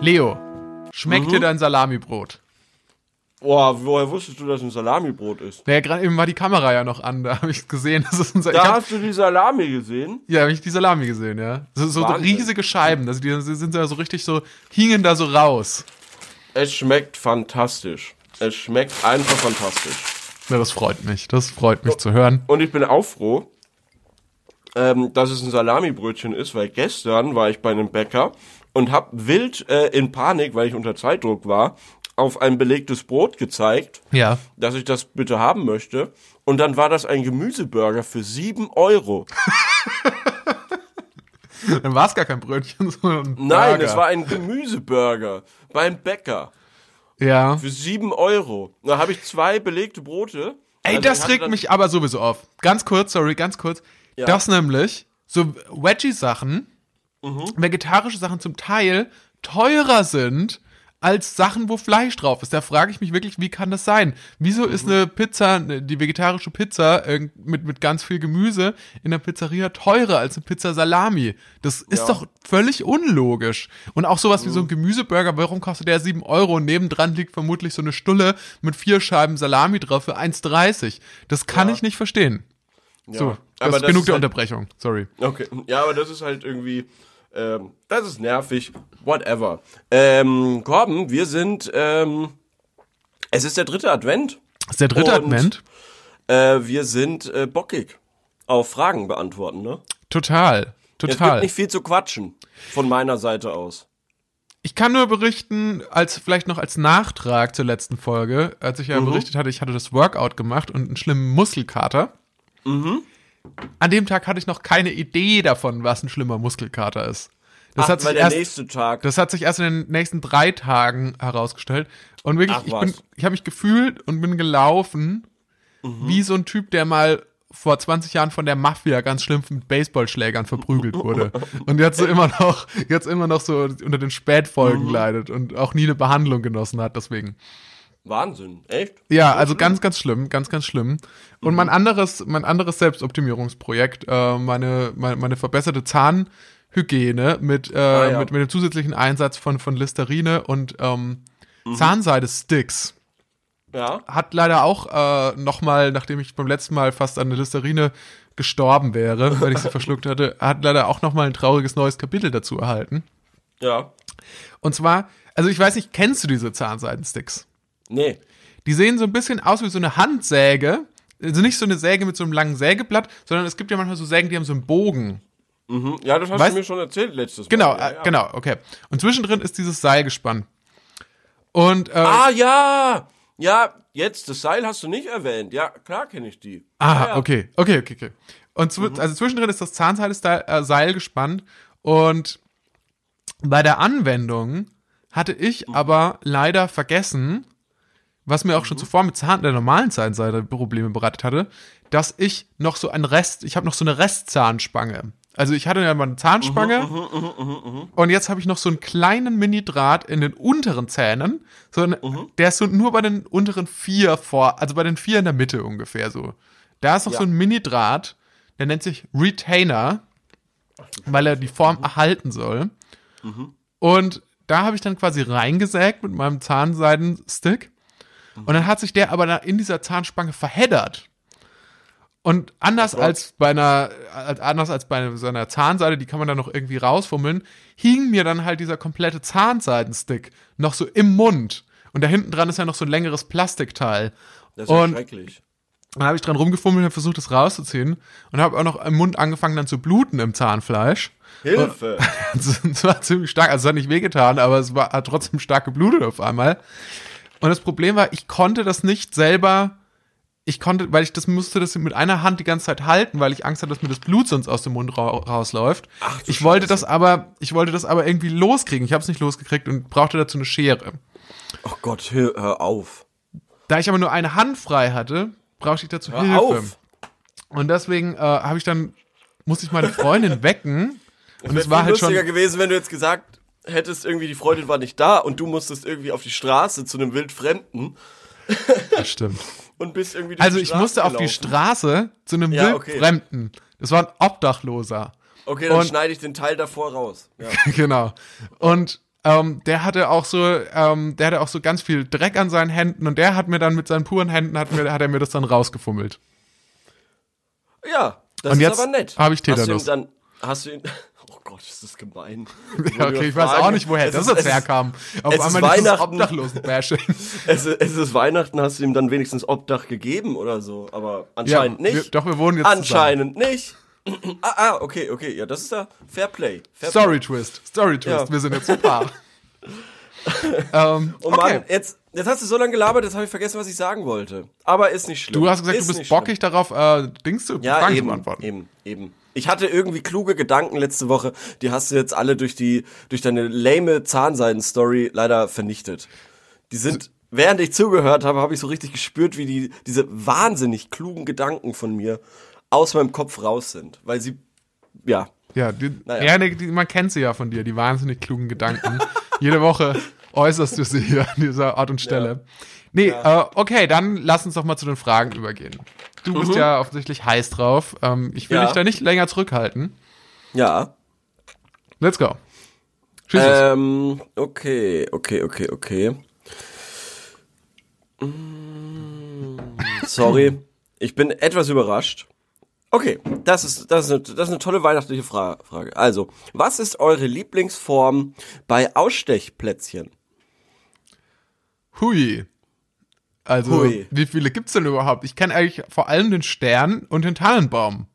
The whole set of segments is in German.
Leo, schmeckt Mhm. dir dein Salamibrot? Boah, woher wusstest du, dass ein Salamibrot ist? Naja, gerade eben war die Kamera ja noch an, da habe ich gesehen, das ist unser. Da ich hab, hast du die Salami gesehen? ja, habe ich die Salami gesehen, ja. So, so Wahnsinn. riesige Scheiben, also die sind ja so richtig so, hingen da so raus. Es schmeckt fantastisch. Es schmeckt einfach fantastisch. Ja, das freut mich, das freut mich zu hören. Und ich bin auch froh, ähm, dass es ein Salamibrötchen ist, weil gestern war ich bei einem Bäcker und hab wild äh, in Panik, weil ich unter Zeitdruck war, auf ein belegtes Brot gezeigt, Ja. dass ich das bitte haben möchte. Und dann war das ein Gemüseburger für sieben Euro. Dann war es gar kein Brötchen, sondern ein Nein, Burger. es war ein Gemüseburger beim Bäcker Ja. für sieben Euro. Da habe ich zwei belegte Brote. Ey, Also das regt mich aber sowieso auf. Ganz kurz, sorry, ganz kurz. Ja. Das nämlich, so Veggie-Sachen, Mhm. vegetarische Sachen zum Teil teurer sind als Sachen, wo Fleisch drauf ist. Da frage ich mich wirklich, wie kann das sein? Wieso ist Mhm. eine Pizza, die vegetarische Pizza mit, mit ganz viel Gemüse in der Pizzeria teurer als eine Pizza Salami? Das ist Ja. Mhm. doch völlig unlogisch. Und auch sowas wie so ein Gemüseburger, warum kostet der 7 Euro? Und nebendran liegt vermutlich so eine Stulle mit vier Scheiben Salami drauf für 1,30. Das kann Ja. ich nicht verstehen. Ja. So, das Aber ist das genug ist der halt- Unterbrechung. Sorry. Okay, ja, aber das ist halt irgendwie, ähm, das ist nervig, whatever. Ähm, Korben, wir sind, ähm, es ist der dritte Advent. Das ist der dritte Und- Advent. Äh, wir sind äh, bockig auf Fragen beantworten, ne? Total. Es gibt Total. nicht viel zu quatschen von meiner Seite aus. Ich kann nur berichten, als vielleicht noch als Nachtrag zur letzten Folge, als ich ja Mhm. berichtet hatte, ich hatte das Workout gemacht und einen schlimmen Muskelkater. Mhm. An dem Tag hatte ich noch keine Idee davon, was ein schlimmer Muskelkater ist. Das Ach, hat sich der erst, nächste Tag. das hat sich erst in den nächsten drei Tagen herausgestellt. Und wirklich, Ach, ich bin, ich habe mich gefühlt und bin gelaufen Mhm. wie so ein Typ, der mal vor 20 Jahren von der Mafia ganz schlimm mit Baseballschlägern verprügelt wurde. Und jetzt so immer noch, jetzt immer noch so unter den Spätfolgen Mhm. leidet und auch nie eine Behandlung genossen hat, deswegen. Wahnsinn, echt? Ja, also ganz, ganz schlimm, ganz, ganz schlimm. Und Mhm. mein anderes, mein anderes Selbstoptimierungsprojekt, äh, meine, meine, meine verbesserte Zahnhygiene mit, äh, Ah, ja. mit, mit dem zusätzlichen Einsatz von, von Listerine und ähm, Mhm. Zahnseide-Sticks Ja. hat leider auch äh, nochmal, nachdem ich beim letzten Mal fast an eine Listerine gestorben wäre, weil ich sie verschluckt hatte, hat leider auch nochmal ein trauriges neues Kapitel dazu erhalten. Ja. Und zwar, also ich weiß nicht, kennst du diese Zahnseidensticks? Nee. Die sehen so ein bisschen aus wie so eine Handsäge. Also nicht so eine Säge mit so einem langen Sägeblatt, sondern es gibt ja manchmal so Sägen, die haben so einen Bogen. Mhm. Ja, das hast Weißt- du mir schon erzählt letztes Mal. Genau, ja, äh, ja. genau, okay. Und zwischendrin ist dieses Seil gespannt. Und, äh, Ah, ja! Ja, jetzt, das Seil hast du nicht erwähnt. Ja, klar kenne ich die. Ah, ja, okay, okay, okay, okay. Und zw also zwischendrin ist das Zahnseil äh, Seil gespannt und bei der Anwendung hatte ich aber leider vergessen, was mir auch schon zuvor mit Zahn der normalen Zahnseide Probleme bereitet hatte, dass ich noch so ein Rest, ich habe noch so eine Restzahnspange. Also ich hatte ja mal eine Zahnspange und jetzt habe ich noch so einen kleinen Mini-Draht in den unteren Zähnen, so ein, der ist so nur bei den unteren vier vor, also bei den vier in der Mitte ungefähr so. Da ist noch Ja. so ein Mini-Draht, der nennt sich Retainer, weil er die Form erhalten soll. Und da habe ich dann quasi reingesägt mit meinem Zahnseidenstick. Und dann hat sich der aber in dieser Zahnspange verheddert. Und anders Gott. als bei einer, als, anders als bei so einer Zahnseide, die kann man dann noch irgendwie rausfummeln, hing mir dann halt dieser komplette Zahnseidenstick noch so im Mund. Und da hinten dran ist ja noch so ein längeres Plastikteil. Das ist Und schrecklich. dann habe ich dran rumgefummelt und versucht, das rauszuziehen. Und habe auch noch im Mund angefangen dann zu bluten im Zahnfleisch. Hilfe! Es war ziemlich stark, also es hat nicht wehgetan, aber es war, hat trotzdem stark geblutet auf einmal. Und das Problem war, ich konnte das nicht selber, ich konnte, weil ich das musste das mit einer Hand die ganze Zeit halten, weil ich Angst hatte, dass mir das Blut sonst aus dem Mund ra rausläuft. Ach, ich wollte Scheiße. das aber, ich wollte das aber irgendwie loskriegen. Ich habe es nicht losgekriegt und brauchte dazu eine Schere. Oh Gott, hör, hör auf. Da ich aber nur eine Hand frei hatte, brauchte ich dazu Hör Hilfe. auf. Und deswegen äh, habe ich dann musste ich meine Freundin wecken und es war halt schon lustiger gewesen, wenn du jetzt gesagt hättest, irgendwie die Freundin war nicht da und du musstest irgendwie auf die Straße zu einem Wildfremden das stimmt. und bist irgendwie durch Also ich Straße musste auf die gelaufen. Straße zu einem Ja, okay. Wildfremden. Das war ein Obdachloser. Okay, dann und- schneide ich den Teil davor raus. Ja. genau. Und ähm, der hatte auch so, ähm, der hatte auch so ganz viel Dreck an seinen Händen und der hat mir dann mit seinen puren Händen hat mir, hat er mir das dann rausgefummelt. Ja, das Und ist aber nett. hab ich Hast du ihm Tetanus. dann, hast du ihn, Gott, ist das gemein. Ja, okay, ich weiß auch nicht, woher Es das ist- jetzt herkam. Auf einmal dieses. Obdachlosen-Bashing. Es, ist- es ist Weihnachten, hast du ihm dann wenigstens Obdach gegeben oder so, aber anscheinend wir, nicht. doch, wir wohnen jetzt anscheinend nicht. ah, ah, okay, okay, ja, das ist ja Fair Play. Fair zusammen. Story Twist, Story Twist, Ja. wir sind jetzt ein Paar. ähm, Oh okay. Mann, jetzt, jetzt hast du so lange gelabert, jetzt habe ich vergessen, was ich sagen wollte. Aber ist nicht schlimm. Du hast gesagt, ist du bist bockig darauf, äh, Dings zu Ja, Fragen zu eben, beantworten. eben, eben. Ich hatte irgendwie kluge Gedanken letzte Woche, die hast du jetzt alle durch die, durch deine lame Zahnseiden-Story leider vernichtet. Die sind, während ich zugehört habe, habe ich so richtig gespürt, wie die, diese wahnsinnig klugen Gedanken von mir aus meinem Kopf raus sind. Weil sie, ja, Ja, die, Naja. ja die, man kennt sie ja von dir, die wahnsinnig klugen Gedanken. Jede Woche äußerst du sie hier an dieser Ort und Stelle. Nee, äh, okay, dann lass uns doch mal zu den Fragen übergehen. Du bist ja offensichtlich heiß drauf. Ähm, ich will Mhm. Ja. dich da nicht länger zurückhalten. ja. Let's go. Tschüss. Ähm, okay, okay, okay, okay. Mm, Sorry, ich bin etwas überrascht. Okay, das ist, das ist, eine, das ist eine tolle weihnachtliche Fra Frage. Also, was ist eure Lieblingsform bei Ausstechplätzchen? Hui. Also, Hui. wie viele gibt's denn überhaupt? Ich kenne eigentlich vor allem den Stern und den Tannenbaum.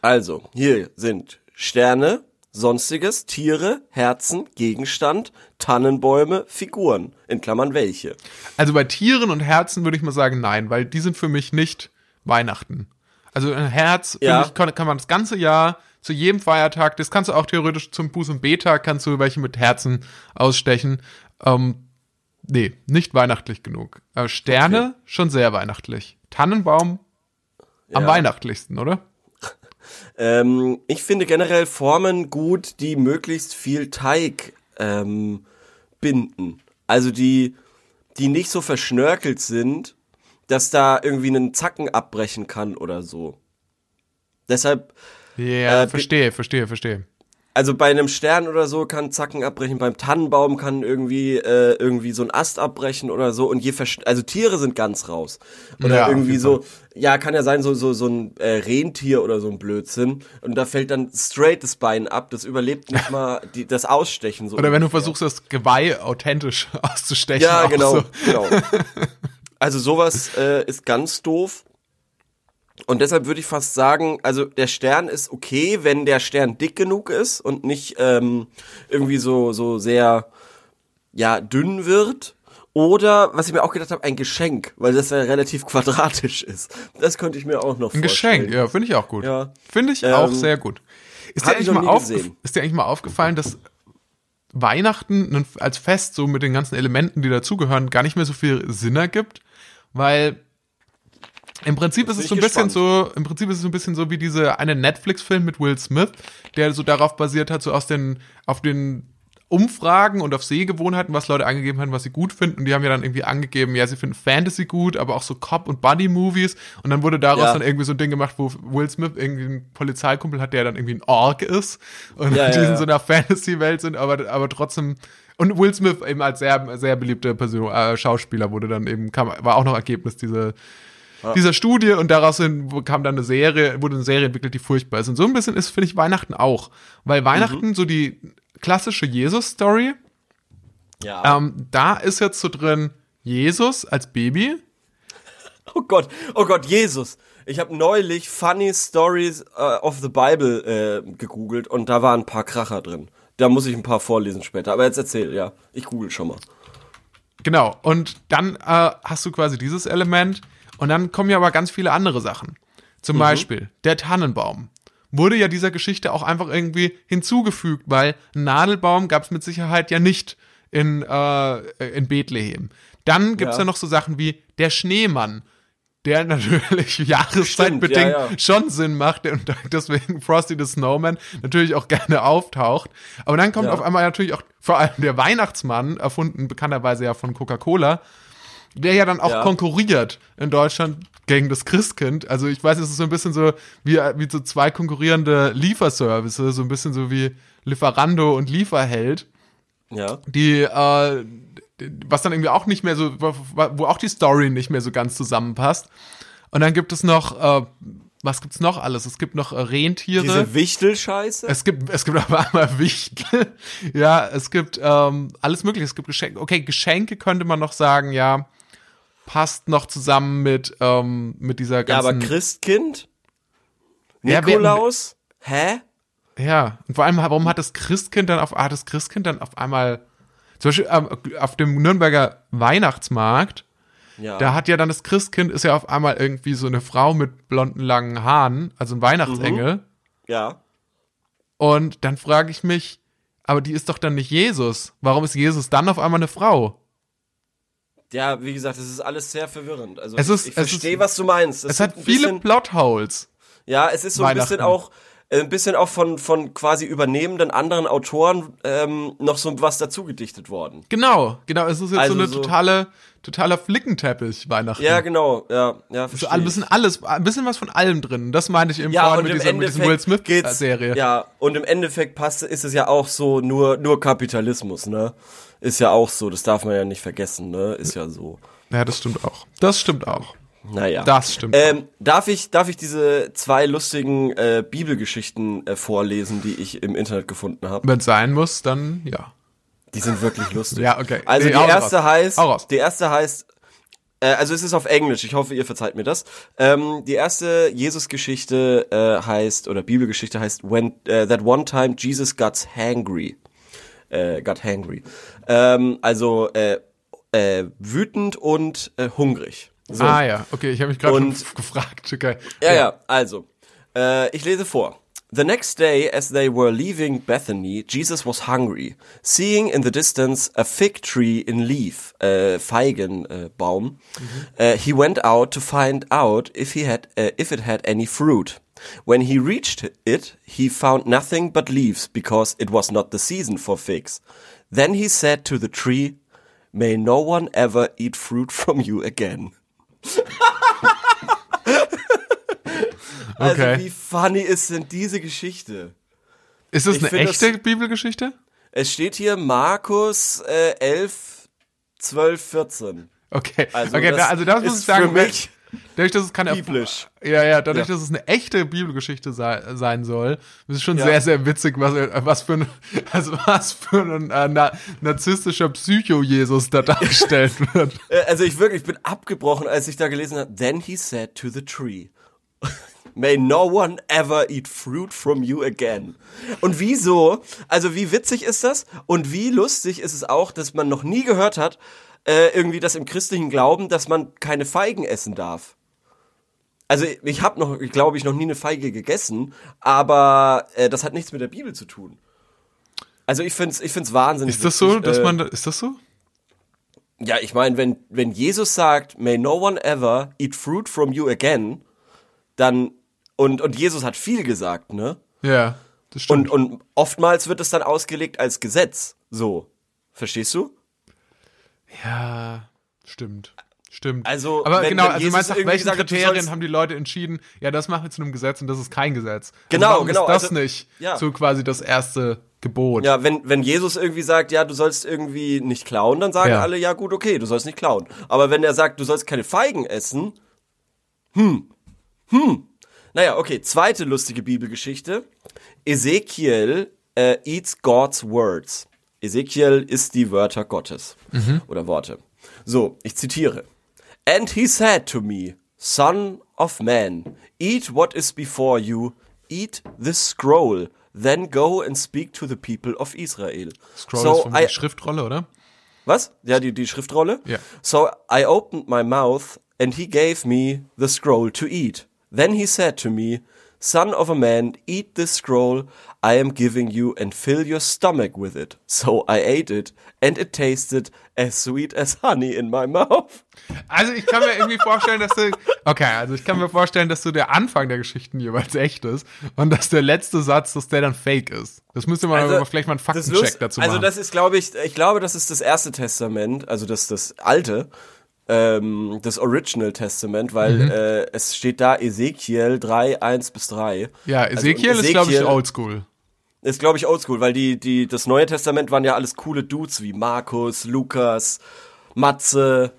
Also, hier sind Sterne, sonstiges, Tiere, Herzen, Gegenstand, Tannenbäume, Figuren. In Klammern welche. Also bei Tieren und Herzen würde ich mal sagen nein, weil die sind für mich nicht Weihnachten. Also ein Herz, finde Ja. ich, kann, kann man das ganze Jahr zu jedem Feiertag, das kannst du auch theoretisch zum Buß- und B-Tag, kannst du welche mit Herzen ausstechen. Ähm, nee, nicht weihnachtlich genug. Aber Sterne Okay. schon sehr weihnachtlich. Tannenbaum am Ja. weihnachtlichsten, oder? Ähm, ich finde generell Formen gut, die möglichst viel Teig ähm, binden. Also die, die nicht so verschnörkelt sind, dass da irgendwie einen Zacken abbrechen kann oder so. Deshalb, Ja, Äh, bi- verstehe, verstehe, verstehe. Also bei einem Stern oder so kann Zacken abbrechen, beim Tannenbaum kann irgendwie äh, irgendwie so ein Ast abbrechen oder so und je also Tiere sind ganz raus oder Ja, irgendwie so ja kann ja sein so so so ein äh, Rentier oder so ein Blödsinn und da fällt dann straight das Bein ab, das überlebt nicht mal die, das Ausstechen so Oder wenn du versuchst, das Geweih authentisch auszustechen. ja genau So. genau also sowas äh, ist ganz doof und deshalb würde ich fast sagen, also der Stern ist okay, wenn der Stern dick genug ist und nicht ähm, irgendwie so, so sehr ja, dünn wird. Oder, was ich mir auch gedacht habe, ein Geschenk, weil das ja relativ quadratisch ist. Das könnte ich mir auch noch Ein vorstellen. Geschenk, ja, finde ich auch gut. Ja. Finde ich Ähm, auch sehr gut. Ist dir, eigentlich mal ist dir eigentlich mal aufgefallen, dass Weihnachten als Fest so mit den ganzen Elementen, die dazugehören, gar nicht mehr so viel Sinn ergibt? Weil im Prinzip ist es so ein bisschen gespannt. so, im Prinzip ist es so ein bisschen so wie diese eine Netflix-Film mit Will Smith, der so darauf basiert hat, so aus den, auf den Umfragen und auf Sehgewohnheiten, was Leute angegeben haben, was sie gut finden. Und die haben ja dann irgendwie angegeben, ja, sie finden Fantasy gut, aber auch so Cop- und Buddy-Movies. Und dann wurde daraus Ja. dann irgendwie so ein Ding gemacht, wo Will Smith irgendwie einen Polizeikumpel hat, der dann irgendwie ein Ork ist. Und Ja, die ja, in so einer Fantasy-Welt sind, aber, aber trotzdem. Und Will Smith eben als sehr, sehr beliebter Person, äh, Schauspieler wurde dann eben, kam, war auch noch Ergebnis dieser, dieser Studie und daraus kam dann eine Serie, wurde eine Serie entwickelt, die furchtbar ist. Und so ein bisschen ist, finde ich, Weihnachten auch. Weil Weihnachten so die klassische Jesus-Story, Ja. ähm, da ist jetzt so drin Jesus als Baby. Oh Gott, oh Gott, Jesus. Ich habe neulich Funny Stories äh, of the Bible äh, gegoogelt und da waren ein paar Kracher drin. Da muss ich ein paar vorlesen später. Aber jetzt erzähl, ja. Ich google schon mal. Genau. Und dann äh, hast du quasi dieses Element. Und dann kommen ja aber ganz viele andere Sachen. Zum Mhm. Beispiel der Tannenbaum. Wurde ja dieser Geschichte auch einfach irgendwie hinzugefügt, weil Nadelbaum gab es mit Sicherheit ja nicht in, äh, in Bethlehem. Dann gibt's Ja. ja noch so Sachen wie der Schneemann, der natürlich jahreszeitbedingt ja, ja. schon Sinn macht und deswegen Frosty the Snowman natürlich auch gerne auftaucht. Aber dann kommt Ja. auf einmal natürlich auch vor allem der Weihnachtsmann, erfunden bekannterweise ja von Coca-Cola, der ja dann auch Ja. konkurriert in Deutschland gegen das Christkind. Also ich weiß, es ist so ein bisschen so wie, wie so zwei konkurrierende Lieferservices, so ein bisschen so wie Lieferando und Lieferheld Ja. die äh, was dann irgendwie auch nicht mehr so, wo auch die Story nicht mehr so ganz zusammenpasst. Und dann gibt es noch, äh, was gibt's noch alles? Es gibt noch äh, Rentiere. Diese Wichtelscheiße? es gibt, es gibt aber einmal Wichtel. ja, es gibt ähm, alles mögliche. Es gibt Geschenke. Okay, Geschenke könnte man noch sagen, ja, passt noch zusammen mit ähm, mit dieser ja, aber ganzen. Christkind? Ja, wer- Nikolaus? Hä? Ja, und vor allem, warum hat das Christkind dann auf, hat das Christkind dann auf einmal, zum Beispiel ähm, auf dem Nürnberger Weihnachtsmarkt, Ja. da hat ja dann das Christkind ist ja auf einmal irgendwie so eine Frau mit blonden langen Haaren, also ein Weihnachtsengel. ja. Und dann frage ich mich, aber die ist doch dann nicht Jesus. Warum ist Jesus dann auf einmal eine Frau? Ja, wie gesagt, es ist alles sehr verwirrend. Also Es ist- ich es verstehe, was du meinst. Es, ist hat ein viele bisschen, Plotholes. Ja, es ist so ein bisschen auch äh, ein bisschen auch von von quasi übernehmenden anderen Autoren ähm, noch so was dazu gedichtet worden. Genau, genau. Es ist jetzt Also so eine so- totale, totaler Flickenteppich Weihnachten. Ja, genau. Ja, ja, so verstehe ein ich. bisschen alles, ein bisschen was von allem drin. Das meinte ich eben Ja, vorhin mit dieser, mit diesem Will Smith geht's, Serie. Ja, und im Endeffekt passt, ist es ja auch so nur, nur Kapitalismus, ne? Ist ja auch so, das darf man ja nicht vergessen, ne? Ist ja so. Ja, das stimmt auch. Das stimmt auch. Naja. Das stimmt. Ähm, darf ich, darf ich diese zwei lustigen äh, Bibelgeschichten äh, vorlesen, die ich im Internet gefunden habe? Wenn es sein muss, dann ja. Die sind wirklich lustig. Ja, okay. Also Nee, die erste heißt, die erste heißt, äh, also es ist auf Englisch. Ich hoffe, ihr verzeiht mir das. Ähm, die erste Jesus-Geschichte äh, heißt oder Bibelgeschichte heißt When äh, that one time Jesus got hangry, äh, got hangry. Ähm, also äh, äh, wütend und äh, hungrig. So. Ah ja, okay, ich habe mich gerade gefragt. Okay. Ja, ja, also. Äh, ich lese vor. The next day, as they were leaving Bethany, Jesus was hungry. Seeing in the distance a fig tree in leaf, äh, Feigenbaum, äh, Baum, äh, he went out to find out if he had, äh, if it had any fruit. When he reached it, he found nothing but leaves because it was not the season for figs. Then he said to the tree, May no one ever eat fruit from you again. Also Okay. wie funny ist denn diese Geschichte? Ist das Ich eine find echte das- Bibelgeschichte? Es steht hier Markus äh, 11, 12, 14. Okay. Also okay, das da, also das muss ist ich sagen, für mich dadurch, dass es keine biblisch. Ja, ja, dadurch, Ja. dass es eine echte Bibelgeschichte sei, sein soll, ist es schon Ja. sehr, sehr witzig, was, was für ein, also was für ein äh, na, narzisstischer Psycho-Jesus da dargestellt wird. Äh, also ich wirklich, ich bin abgebrochen, als ich da gelesen habe. Then he said to the tree, May no one ever eat fruit from you again. Und wieso? Also wie witzig ist das? Und wie lustig ist es auch, dass man noch nie gehört hat, äh, irgendwie das im christlichen Glauben, dass man keine Feigen essen darf. Also ich habe noch, glaube ich, noch nie eine Feige gegessen, aber äh, das hat nichts mit der Bibel zu tun. Also ich find's, ich find's wahnsinnig. Ist das so, dass äh, man, ist das so? ja, ich meine, wenn, wenn Jesus sagt, may no one ever eat fruit from you again, dann, und, und Jesus hat viel gesagt, ne? Ja, das stimmt. Und, und oftmals wird es dann ausgelegt als Gesetz. So. Verstehst du? Ja, stimmt. Stimmt. Also, aber wenn- genau, wenn also meinst, nach welchen Kriterien haben die Leute entschieden, ja, das machen wir zu einem Gesetz und das ist kein Gesetz. Genau, genau, ist das also- nicht ja. so quasi das erste Gebot? Ja, wenn, wenn Jesus irgendwie sagt, ja, du sollst irgendwie nicht klauen, dann sagen Ja. alle, ja gut, okay, du sollst nicht klauen. Aber wenn er sagt, du sollst keine Feigen essen, hm, hm. Naja, okay, zweite lustige Bibelgeschichte. Ezekiel äh, eats God's words. Ezekiel isst die Wörter Gottes. Oder Worte. So, ich zitiere. And he said to me, Son of man, eat what is before you, eat this scroll, then go and speak to the people of Israel. Scroll so ist von I, der Schriftrolle, oder? was? Ja, die, die Schriftrolle? Ja. So I opened my mouth and he gave me the scroll to eat. Then he said to me, Son of a man, eat this scroll I am giving you and fill your stomach with it. So I ate it, and it tasted as sweet as honey in my mouth. Also ich kann mir irgendwie vorstellen, dass du. Okay, also ich kann mir vorstellen, dass du der Anfang der Geschichten jeweils echt ist und dass der letzte Satz, dass der dann fake ist. Das müsste man aber vielleicht mal einen Faktencheck dazu machen. Also das ist, glaube ich, ich glaube, das ist das erste Testament, also das, das alte, ähm, das Original Testament, weil Mhm. äh, es steht da Ezekiel 3, 1 bis 3. ja, Also, Ezekiel ist, glaube ich, Ezekiel oldschool. Ist, glaube ich, oldschool, weil die, die, das Neue Testament waren ja alles coole Dudes wie Markus, Lukas, Matze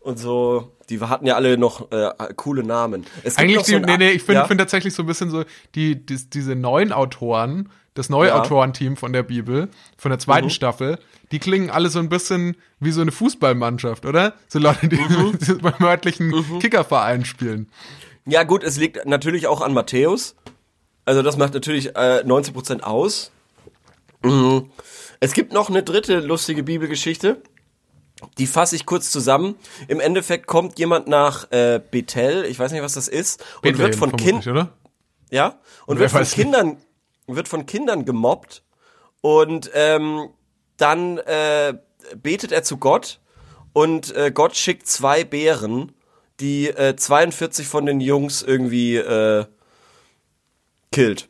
und so. Die hatten ja alle noch äh, coole Namen. Eigentlich, so die, ein- nee, nee, ich finde ja? find tatsächlich so ein bisschen so, die, die, diese neuen Autoren, das neue Ja. Autorenteam von der Bibel, von der Mhm. zweiten Staffel, die klingen alle so ein bisschen wie so eine Fußballmannschaft, oder? So Leute, die, Mhm. beim örtlichen Kickerverein spielen. Ja, gut, es liegt natürlich auch an Matthäus. Also das macht natürlich äh, 90% aus. Mhm. Es gibt noch eine dritte lustige Bibelgeschichte. Die fasse ich kurz zusammen. Im Endeffekt kommt jemand nach äh, Bethel, ich weiß nicht, was das ist, und Bethlehem wird von vermutlich, Kind, oder? ja, und Wer wird von. Kindern, wird von Kindern gemobbt und ähm, dann äh, betet er zu Gott und äh, Gott schickt zwei Bären, die äh, 42 von den Jungs irgendwie äh, killt.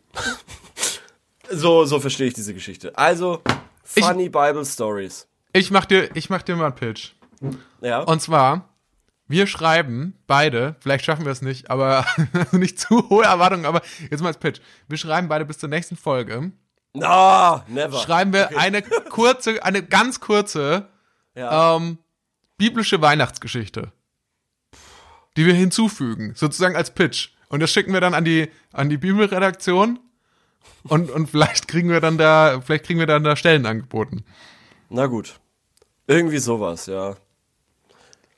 so, so verstehe ich diese Geschichte. Also, funny Bible Stories. Ich mach dir, ich mach dir mal einen Pitch. Ja. Und zwar, wir schreiben beide, vielleicht schaffen wir es nicht, aber nicht zu hohe Erwartungen, aber jetzt mal als Pitch. Wir schreiben beide bis zur nächsten Folge. no, never. Schreiben wir eine kurze, eine ganz kurze ja. ähm, biblische Weihnachtsgeschichte, die wir hinzufügen, sozusagen als Pitch. Und das schicken wir dann an die, an die Bibelredaktion. Und, und vielleicht kriegen wir dann da, vielleicht kriegen wir dann da Stellen angeboten. Na gut. Irgendwie sowas, ja.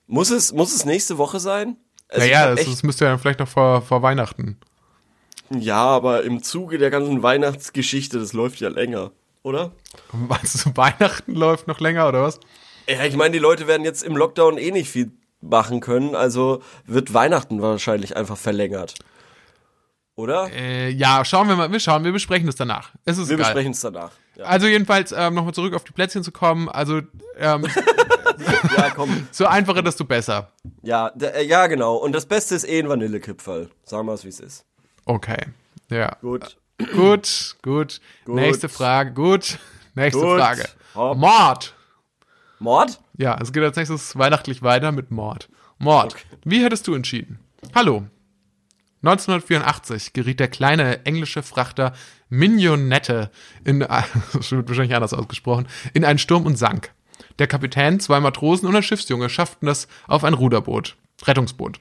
Muss es, muss es nächste Woche sein? Also naja, das, das müsste ja vielleicht noch vor, vor Weihnachten. Ja, aber im Zuge der ganzen Weihnachtsgeschichte, das läuft ja länger, oder? Meinst du, Weihnachten läuft noch länger oder was? Ja, ich meine, die Leute werden jetzt im Lockdown eh nicht viel machen können, also wird Weihnachten wahrscheinlich einfach verlängert. Oder? Äh, ja, schauen wir mal, wir schauen, wir besprechen das danach. Es ist Wir besprechen es danach. Ja. Also jedenfalls ähm, nochmal zurück auf die Plätzchen zu kommen. Also ähm, ja, komm. so einfacher, desto besser. Ja, äh, ja, genau. Und das Beste ist eh ein Vanillekipferl. Sagen wir es, wie es ist. Okay. Ja. Gut. Gut, gut. Nächste Frage. Gut. Nächste Gut. Frage. Hopp. Mord. Mord? Ja, es geht als nächstes weihnachtlich weiter mit Mord. Mord. Okay. Wie hättest du entschieden? Hallo. 1984 geriet der kleine englische Frachter Mignonette in, das wird wahrscheinlich anders ausgesprochen, in einen Sturm und sank. Der Kapitän, zwei Matrosen und ein Schiffsjunge schafften es auf ein Ruderboot, Rettungsboot.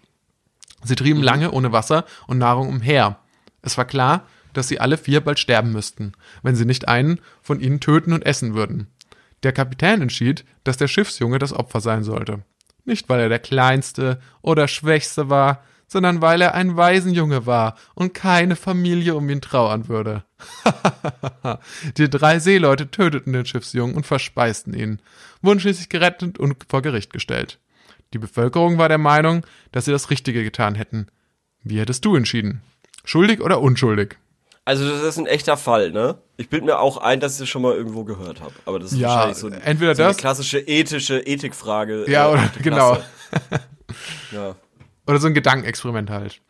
Sie trieben lange ohne Wasser und Nahrung umher. Es war klar, dass sie alle vier bald sterben müssten, wenn sie nicht einen von ihnen töten und essen würden. Der Kapitän entschied, dass der Schiffsjunge das Opfer sein sollte. Nicht, weil er der kleinste oder schwächste war, sondern weil er ein Waisenjunge war und keine Familie um ihn trauern würde. Die drei Seeleute töteten den Schiffsjungen und verspeisten ihn, wurden schließlich gerettet und vor Gericht gestellt. Die Bevölkerung war der Meinung, dass sie das Richtige getan hätten. Wie hättest du entschieden? Schuldig oder unschuldig? Also das ist ein echter Fall, ne? Ich bilde mir auch ein, dass ich das schon mal irgendwo gehört habe. Aber das ist Ja, wahrscheinlich so, entweder so eine das- klassische ethische Ethikfrage. Ja, äh, oder genau. Ja. Oder so ein Gedankenexperiment halt.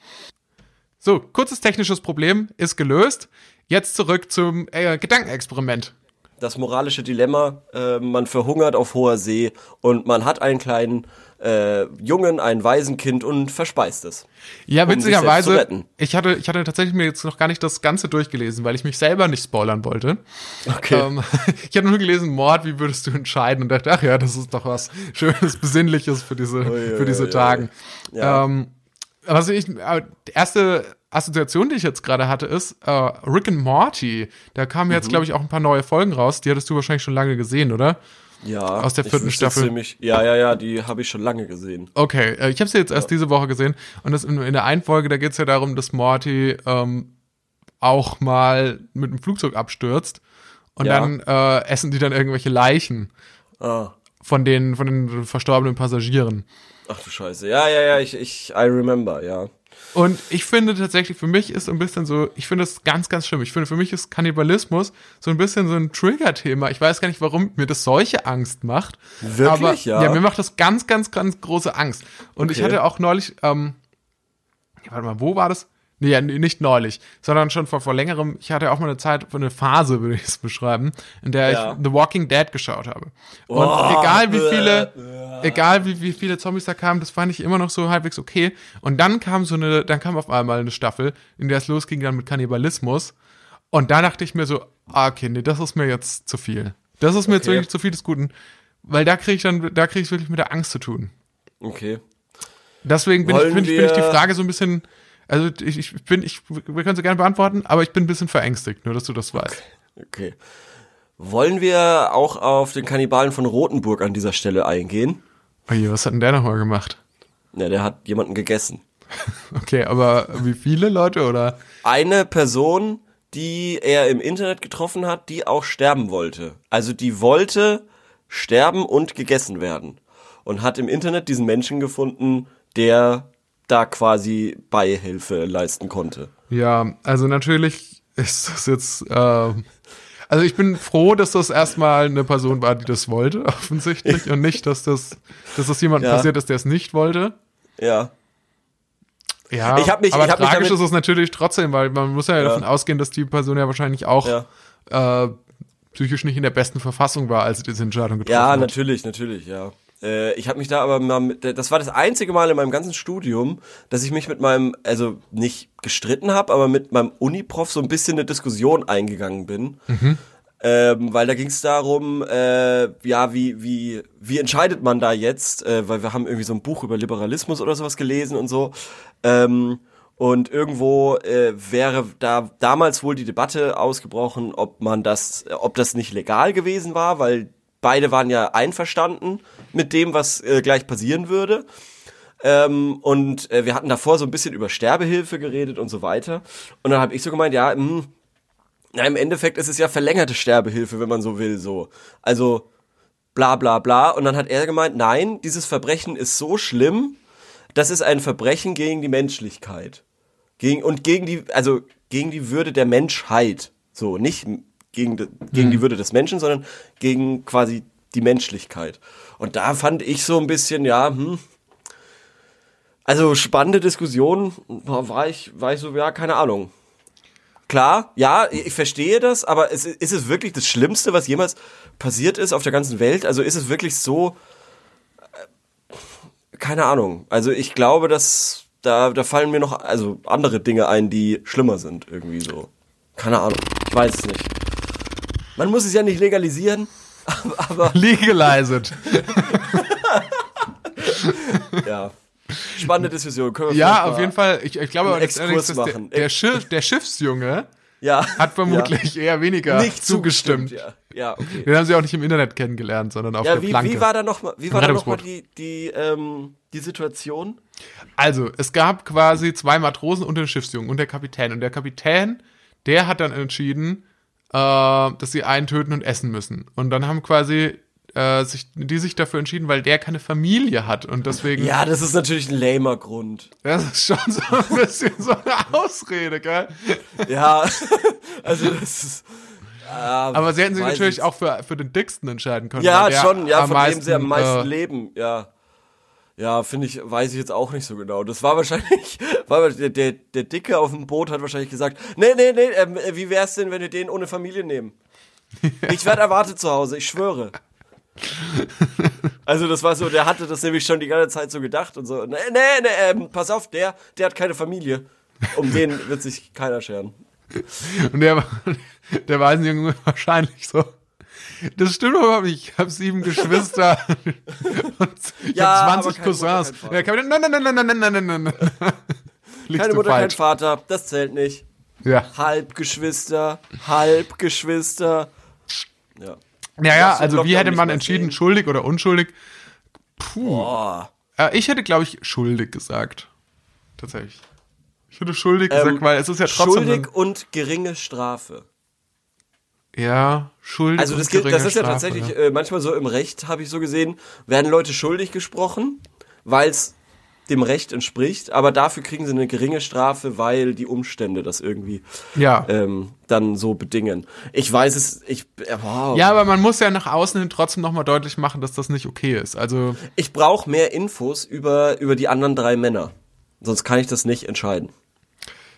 So, kurzes technisches Problem ist gelöst. Jetzt zurück zum äh, Gedankenexperiment. Das moralische Dilemma, äh, man verhungert auf hoher See und man hat einen kleinen äh, Jungen, ein Waisenkind und verspeist es. Ja, Um witzigerweise, retten. ich hatte, ich hatte tatsächlich mir jetzt noch gar nicht das Ganze durchgelesen, weil ich mich selber nicht spoilern wollte. Okay. Ähm, ich hatte nur gelesen, Mord, wie würdest du entscheiden? Und dachte, ach ja, das ist doch was Schönes, Besinnliches für diese, für diese ui. Tagen. Ja. Ähm, was ich, äh, die erste Assoziation, die ich jetzt gerade hatte, ist äh, Rick and Morty. Da kamen Mhm. jetzt, glaube ich, auch ein paar neue Folgen raus. Die hattest du wahrscheinlich schon lange gesehen, oder? Ja. aus der vierten Staffel. Ziemlich, ja, ja, ja, die habe ich schon lange gesehen. Okay, äh, ich habe sie jetzt erst diese Woche gesehen und das in, in der einen Folge, da geht es ja darum, dass Morty ähm, auch mal mit dem Flugzeug abstürzt und Ja. dann äh, essen die dann irgendwelche Leichen Ah. von den, von den verstorbenen Passagieren. Ach du Scheiße. Ja, ja, ja, ich, ich, I remember, ja. Und ich finde tatsächlich, für mich ist so ein bisschen so, ich finde es ganz, ganz schlimm. Ich finde, für mich ist Kannibalismus so ein bisschen so ein Trigger-Thema. Ich weiß gar nicht, warum mir das solche Angst macht. Wirklich, aber, ja? Ja, mir macht das ganz, ganz, ganz große Angst. Und ich Okay. hatte auch neulich, ähm, ja, warte mal, wo war das? Nee, nicht neulich, sondern schon vor, vor längerem. Ich hatte auch mal eine Zeit, eine Phase, würde ich es beschreiben, in der Ja. ich The Walking Dead geschaut habe. Und Oh, egal wie viele, egal wie, wie viele Zombies da kamen, das fand ich immer noch so halbwegs okay. Und dann kam so eine, dann kam auf einmal eine Staffel, in der es losging dann mit Kannibalismus. Und da dachte ich mir so, ah, okay, nee, das ist mir jetzt zu viel. Das ist mir jetzt Okay. wirklich zu viel des Guten. Weil da kriege ich dann, da kriege ich wirklich mit der Angst zu tun. Okay. Deswegen bin ich, Wollen ich, finde ich die Frage so ein bisschen, also ich, ich bin, ich, wir können sie gerne beantworten, aber ich bin ein bisschen verängstigt, nur dass du das weißt. Okay. Wollen wir auch auf den Kannibalen von Rothenburg an dieser Stelle eingehen? Oje, was hat denn der nochmal gemacht? Ja, der hat jemanden gegessen. Okay, aber wie viele Leute oder? Eine Person, die er im Internet getroffen hat, die auch sterben wollte. Also die wollte sterben und gegessen werden. Und hat im Internet diesen Menschen gefunden, der da quasi Beihilfe leisten konnte. Ja, also natürlich ist das jetzt, ähm, also ich bin froh, dass das erstmal eine Person war, die das wollte, offensichtlich, und nicht, dass das, dass das jemand Ja. passiert ist, der es nicht wollte. Ja. Ja, Ich hab mich- aber ich hab mich tragisch ist es natürlich trotzdem, weil man muss ja, Ja. davon ausgehen, dass die Person ja wahrscheinlich auch Ja. äh, psychisch nicht in der besten Verfassung war, als sie diese Entscheidung getroffen Ja, hat. natürlich, natürlich, ja. Äh, ich habe mich da aber mal mit, das war das einzige Mal in meinem ganzen Studium, dass ich mich mit meinem, also nicht gestritten habe, aber mit meinem Uniprof so ein bisschen eine Diskussion eingegangen bin. Ähm, weil da ging es darum, äh, ja, wie, wie, wie entscheidet man da jetzt? Äh, weil wir haben irgendwie so ein Buch über Liberalismus oder sowas gelesen und so. Ähm, und irgendwo äh, wäre da damals wohl die Debatte ausgebrochen, ob man das, ob das nicht legal gewesen war, weil beide waren ja einverstanden mit dem, was äh, gleich passieren würde. Ähm, und äh, wir hatten davor so ein bisschen über Sterbehilfe geredet und so weiter. Und dann habe ich so gemeint, ja, mh, na, im Endeffekt ist es ja verlängerte Sterbehilfe, wenn man so will, so. Also, bla bla bla. Und dann hat er gemeint, nein, dieses Verbrechen ist so schlimm, das ist ein Verbrechen gegen die Menschlichkeit. Gegen, und gegen die, also gegen die Würde der Menschheit. So, nicht gegen, de, gegen die Würde des Menschen, sondern gegen quasi die Menschlichkeit. Und da fand ich so ein bisschen, ja, hm, also spannende Diskussion, war ich, war ich so, ja, keine Ahnung. Klar, ja, ich verstehe das, aber ist, ist es wirklich das Schlimmste, was jemals passiert ist auf der ganzen Welt? Also ist es wirklich so, äh, keine Ahnung. Also ich glaube, dass da, da fallen mir noch also andere Dinge ein, die schlimmer sind, irgendwie so. Keine Ahnung, ich weiß es nicht. Man muss es ja nicht legalisieren, aber, aber Legalize it. ja. Spannende Diskussion. Können wir Ja, auf jeden Fall. Ich, ich glaube aber, Endes, Exkurs der, machen. der, Schiff, der Schiffsjunge Ja. hat vermutlich eher weniger nicht zugestimmt. zugestimmt. Ja, ja okay. Den haben sie auch nicht im Internet kennengelernt, sondern auf Ja, der wie, Planke. wie war da noch mal, wie war da noch mal die, die, ähm, die Situation? Also, es gab quasi zwei Matrosen und den Schiffsjungen und der Kapitän. Und der Kapitän, der hat dann entschieden, dass sie einen töten und essen müssen. Und dann haben quasi äh, sich, die sich dafür entschieden, weil der keine Familie hat. Und deswegen, Ja, das ist natürlich ein lamer Grund. das ist schon so ein bisschen so eine Ausrede, gell? Ja, also das ist. Ja, Aber sie hätten sich natürlich ich. auch für, für den dicksten entscheiden können. Ja, schon, ja, von dem sie am meisten äh, leben, ja. Ja, finde ich, weiß ich jetzt auch nicht so genau. Das war wahrscheinlich, war der, der, der Dicke auf dem Boot hat wahrscheinlich gesagt, nee, nee, nee, äh, wie wär's denn, wenn wir den ohne Familie nehmen? Ich werde erwartet zu Hause, ich schwöre. Also das war so, der hatte das nämlich schon die ganze Zeit so gedacht und so, nee, nee, nee, ähm, pass auf, der, der hat keine Familie. Um den wird sich keiner scheren. Und der, der Waisenjunge wahrscheinlich so. Das stimmt überhaupt nicht. Ich habe sieben Geschwister. und ich Ja, habe aber 20 keine Mutter, Cousins. kein Vater. Ja, nein, nein, nein, nein, nein, nein, nein, nein, Keine Mutter, kein falsch. Vater, das zählt nicht. Ja. Halbgeschwister, Halbgeschwister. Ja. Ja, ja, Das im also wie hätte man entschieden, sehen. schuldig oder unschuldig? Puh. Äh, ich hätte, glaube ich, schuldig gesagt. Tatsächlich. Ich hätte schuldig Ähm, gesagt, weil es ist ja trotzdem. Schuldig und geringe Strafe. Ja, schuldig. Also das, das ist ja Strafe, tatsächlich ne? äh, manchmal so im Recht, habe ich so gesehen, werden Leute schuldig gesprochen, weil es dem Recht entspricht, aber dafür kriegen sie eine geringe Strafe, weil die Umstände das irgendwie Ja. ähm, dann so bedingen. Ich weiß es, ich, äh, wow. Ja, aber man muss ja nach außen hin trotzdem nochmal deutlich machen, dass das nicht okay ist. Also, ich brauche mehr Infos über, über die anderen drei Männer. Sonst kann ich das nicht entscheiden.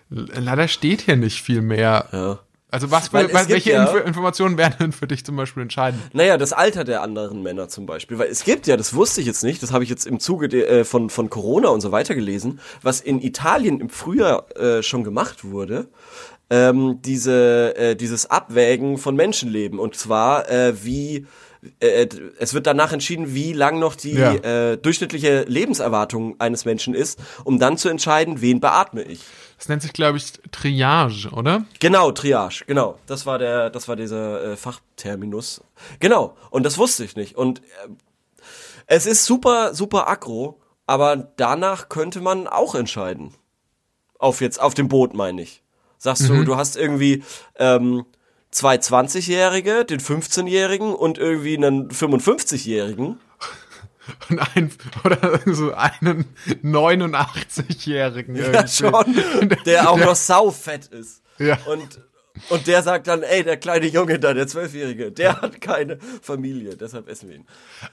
leider steht hier nicht viel mehr. Ja. Also, was, für, was welche ja- Info Informationen wären denn für dich zum Beispiel entscheidend? Naja, das Alter der anderen Männer zum Beispiel. Weil es gibt ja, das wusste ich jetzt nicht, das habe ich jetzt im Zuge äh, von, von Corona und so weiter gelesen, was in Italien im Frühjahr äh, schon gemacht wurde. Ähm, diese, äh, dieses Abwägen von Menschenleben. Und zwar, äh, wie äh, es wird danach entschieden, wie lang noch die Ja. äh, durchschnittliche Lebenserwartung eines Menschen ist, um dann zu entscheiden, wen beatme ich. Das nennt sich, glaube ich, Triage, oder? Genau, Triage, genau. Das war der, das war dieser äh, Fachterminus. Genau. Und das wusste ich nicht. Und äh, es ist super, super aggro, aber danach könnte man auch entscheiden. Auf jetzt, auf dem Boot meine ich. Sagst du, du hast irgendwie ähm, zwei 20-Jährige, den 15-Jährigen und irgendwie einen 55-Jährigen. Und ein, oder so einen 89-Jährigen. Ja, schon. Der auch noch saufett ist. Ja. Und, und der sagt dann, ey, der kleine Junge da, der Zwölfjährige, der hat keine Familie, deshalb essen wir ihn.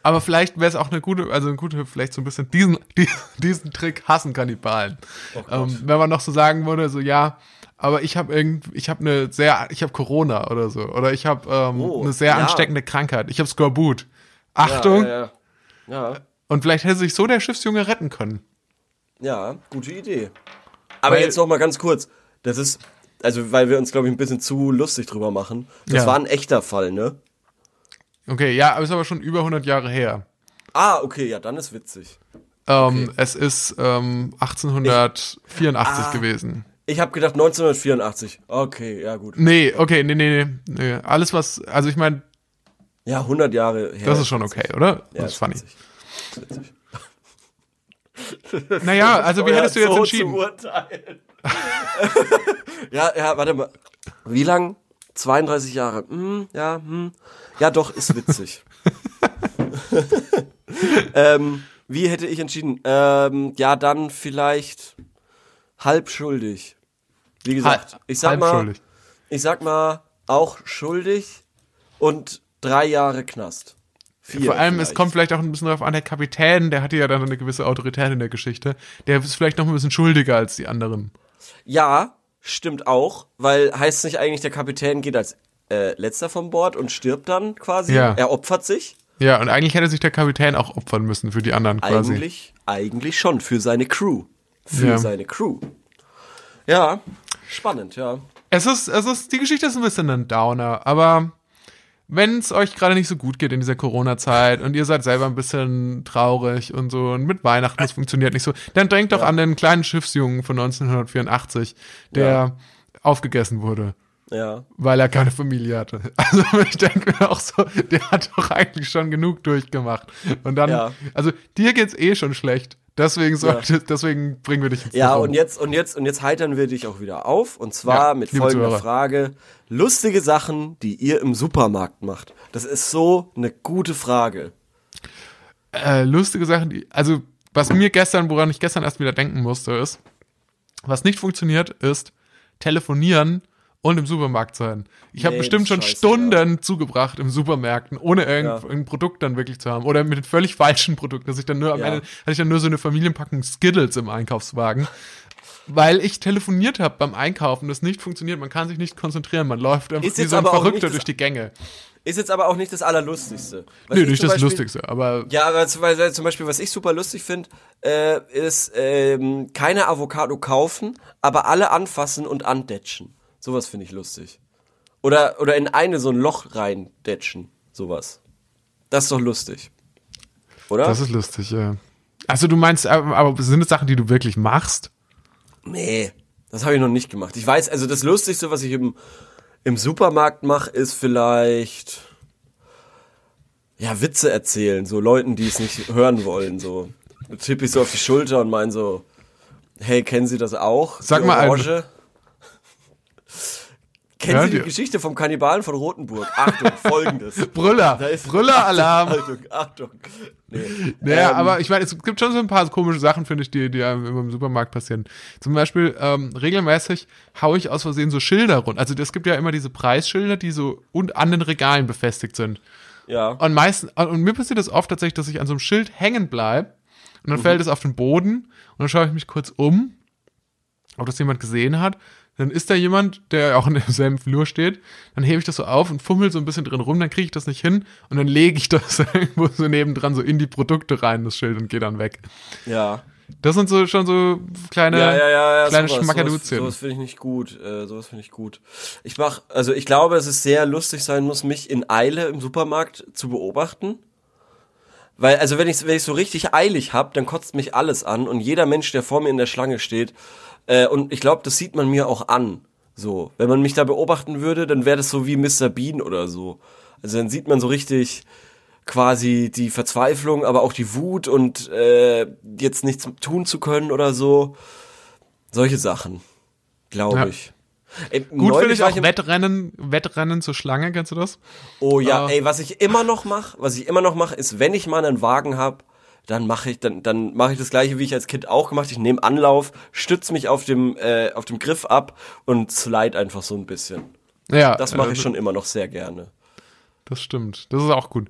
Aber vielleicht wäre es auch eine gute, also eine gute, vielleicht so ein bisschen diesen, diesen, diesen Trick hassen Kannibalen. Oh ähm, wenn man noch so sagen würde, so ja, aber ich habe irgend, ich habe eine sehr, ich habe Corona oder so, oder ich habe ähm, Oh, eine sehr ja. ansteckende Krankheit. Ich habe Skorbut. Achtung! Ja, ja, ja. Und vielleicht hätte sich so der Schiffsjunge retten können. Ja, gute Idee. Aber Weil- jetzt noch mal ganz kurz. Das ist, also weil wir uns, glaube ich, ein bisschen zu lustig drüber machen. Das Ja. war ein echter Fall, ne? Okay, ja, aber ist aber schon über 100 Jahre her. Ah, okay, ja, dann ist witzig. Ähm, Es ist ähm, 1884 Ah. gewesen. Ich habe gedacht 1984. Okay, ja gut. Nee, okay, nee, nee, nee. Alles was, also ich meine, Ja, 100 Jahre her. das ist schon okay, oder? Ja, das ist funny. witzig. Das ist witzig. Naja, also wie hättest du jetzt Zoo entschieden? Ja, ja, warte mal. Wie lang? 32 Jahre. Hm, ja, hm. Ja, doch, ist witzig. ähm, wie hätte ich entschieden? Ähm, ja, dann vielleicht halb schuldig. Wie gesagt, Halb- ich sag mal, schuldig. ich sag mal auch schuldig und drei Jahre Knast. Vier Vor allem, es vielleicht. kommt vielleicht auch ein bisschen darauf an, der Kapitän, der hatte ja dann eine gewisse Autorität in der Geschichte, der ist vielleicht noch ein bisschen schuldiger als die anderen. Ja, stimmt auch, weil heißt nicht eigentlich, der Kapitän geht als äh, letzter vom Bord und stirbt dann quasi? Ja. Er opfert sich? Ja, und eigentlich hätte sich der Kapitän auch opfern müssen für die anderen quasi. Eigentlich, eigentlich schon, für seine Crew. Für Ja. seine Crew. Ja, spannend, ja. Es ist, es ist, die Geschichte ist ein bisschen ein Downer, aber wenn es euch gerade nicht so gut geht in dieser Corona-Zeit und ihr seid selber ein bisschen traurig und so und mit Weihnachten, das funktioniert nicht so, dann denkt doch an den kleinen Schiffsjungen von 1984, der Ja. aufgegessen wurde. Ja. weil er keine Familie hatte. Also ich denke mir auch so, der hat doch eigentlich schon genug durchgemacht. Und dann, Ja. also dir geht's eh schon schlecht. Deswegen sollte, deswegen bringen wir dich jetzt Ja, und jetzt, und jetzt, und jetzt heitern wir dich auch wieder auf. Und zwar Ja, mit folgender Zuhörer. Frage. Lustige Sachen, die ihr im Supermarkt macht. Das ist so eine gute Frage. äh, lustige Sachen, die, also was mir gestern, woran ich gestern erst wieder denken musste, ist, was nicht funktioniert, ist telefonieren und im Supermarkt sein. Ich habe Nee, bestimmt das schon scheiße, Stunden zugebracht im Supermärkten, ohne irgendein Ja. ein Produkt dann wirklich zu haben. Oder mit völlig falschen Produkten, dass ich dann nur am Ja. Ende hatte ich dann nur so eine Familienpackung Skittles im Einkaufswagen. Weil ich telefoniert habe beim Einkaufen, das nicht funktioniert, man kann sich nicht konzentrieren, man läuft einfach wie so ein Verrückter durch die Gänge. Ist jetzt aber auch nicht das Allerlustigste. Was Nee, ich nicht das Beispiel- Lustigste, aber Ja, aber zum Beispiel, zum Beispiel was ich super lustig finde, äh, ist ähm, keine Avocado kaufen, aber alle anfassen und andetschen. Sowas finde ich lustig. Oder, oder in eine so ein Loch reindetschen. Sowas. Das ist doch lustig. Oder? das ist lustig, ja. Also du meinst, aber, sind das Sachen, die du wirklich machst? nee, das habe ich noch nicht gemacht. Ich weiß, also das Lustigste, was ich im, im Supermarkt mache, ist vielleicht ja, Witze erzählen, so Leuten, die es nicht hören wollen, so. Tippe ich so auf die Schulter und mein so, hey, kennen Sie das auch? Sag mal. Orange? Kennen Ja, Sie die die- Geschichte vom Kannibalen von Rotenburg? Achtung, folgendes. Brüller, Brüller-Alarm. Achtung, Achtung. Nee. Naja, Ähm, aber ich meine, es gibt schon so ein paar komische Sachen, finde ich, die, die einem im Supermarkt passieren. Zum Beispiel, ähm, regelmäßig haue ich aus Versehen so Schilder rund. Also es gibt ja immer diese Preisschilder, die so und an den Regalen befestigt sind. Ja. Und meistens, und mir passiert das oft tatsächlich, dass ich an so einem Schild hängen bleib und dann fällt es auf den Boden und dann schaue ich mich kurz um, ob das jemand gesehen hat. Dann ist da jemand, der auch in demselben Flur steht. Dann hebe ich das so auf und fummel so ein bisschen drin rum, dann kriege ich das nicht hin und dann lege ich das irgendwo so nebendran so in die Produkte rein, das Schild, und gehe dann weg. Ja. Das sind so schon so kleine, ja, ja, ja, ja, kleine sowas, sowas, Schmackerluzien. sowas finde ich nicht gut. Äh, sowas finde ich gut. Ich mach, also ich glaube, dass es sehr lustig sein muss, mich in Eile im Supermarkt zu beobachten. Weil, also wenn ich wenn ich so richtig eilig hab, dann kotzt mich alles an und jeder Mensch, der vor mir in der Schlange steht, äh, und ich glaube, das sieht man mir auch an. So, wenn man mich da beobachten würde, dann wäre das so wie Mr. Bean oder so. Also dann sieht man so richtig quasi die Verzweiflung, aber auch die Wut und äh, jetzt nichts tun zu können oder so. Solche Sachen, glaube Ja. ich. Ey, Gut finde ich auch Wettrennen, Wettrennen zur Schlange, kennst du das? Oh ja, Ah. ey, was ich immer noch mache, was ich immer noch mache, ist, wenn ich mal einen Wagen hab, dann mache ich dann dann mache ich das gleiche, wie ich als Kind auch gemacht. Ich nehme Anlauf, stütze mich auf dem äh, auf dem Griff ab und slide einfach so ein bisschen. Ja. Das mache äh, ich schon immer noch sehr gerne. Das stimmt. Das ist auch gut.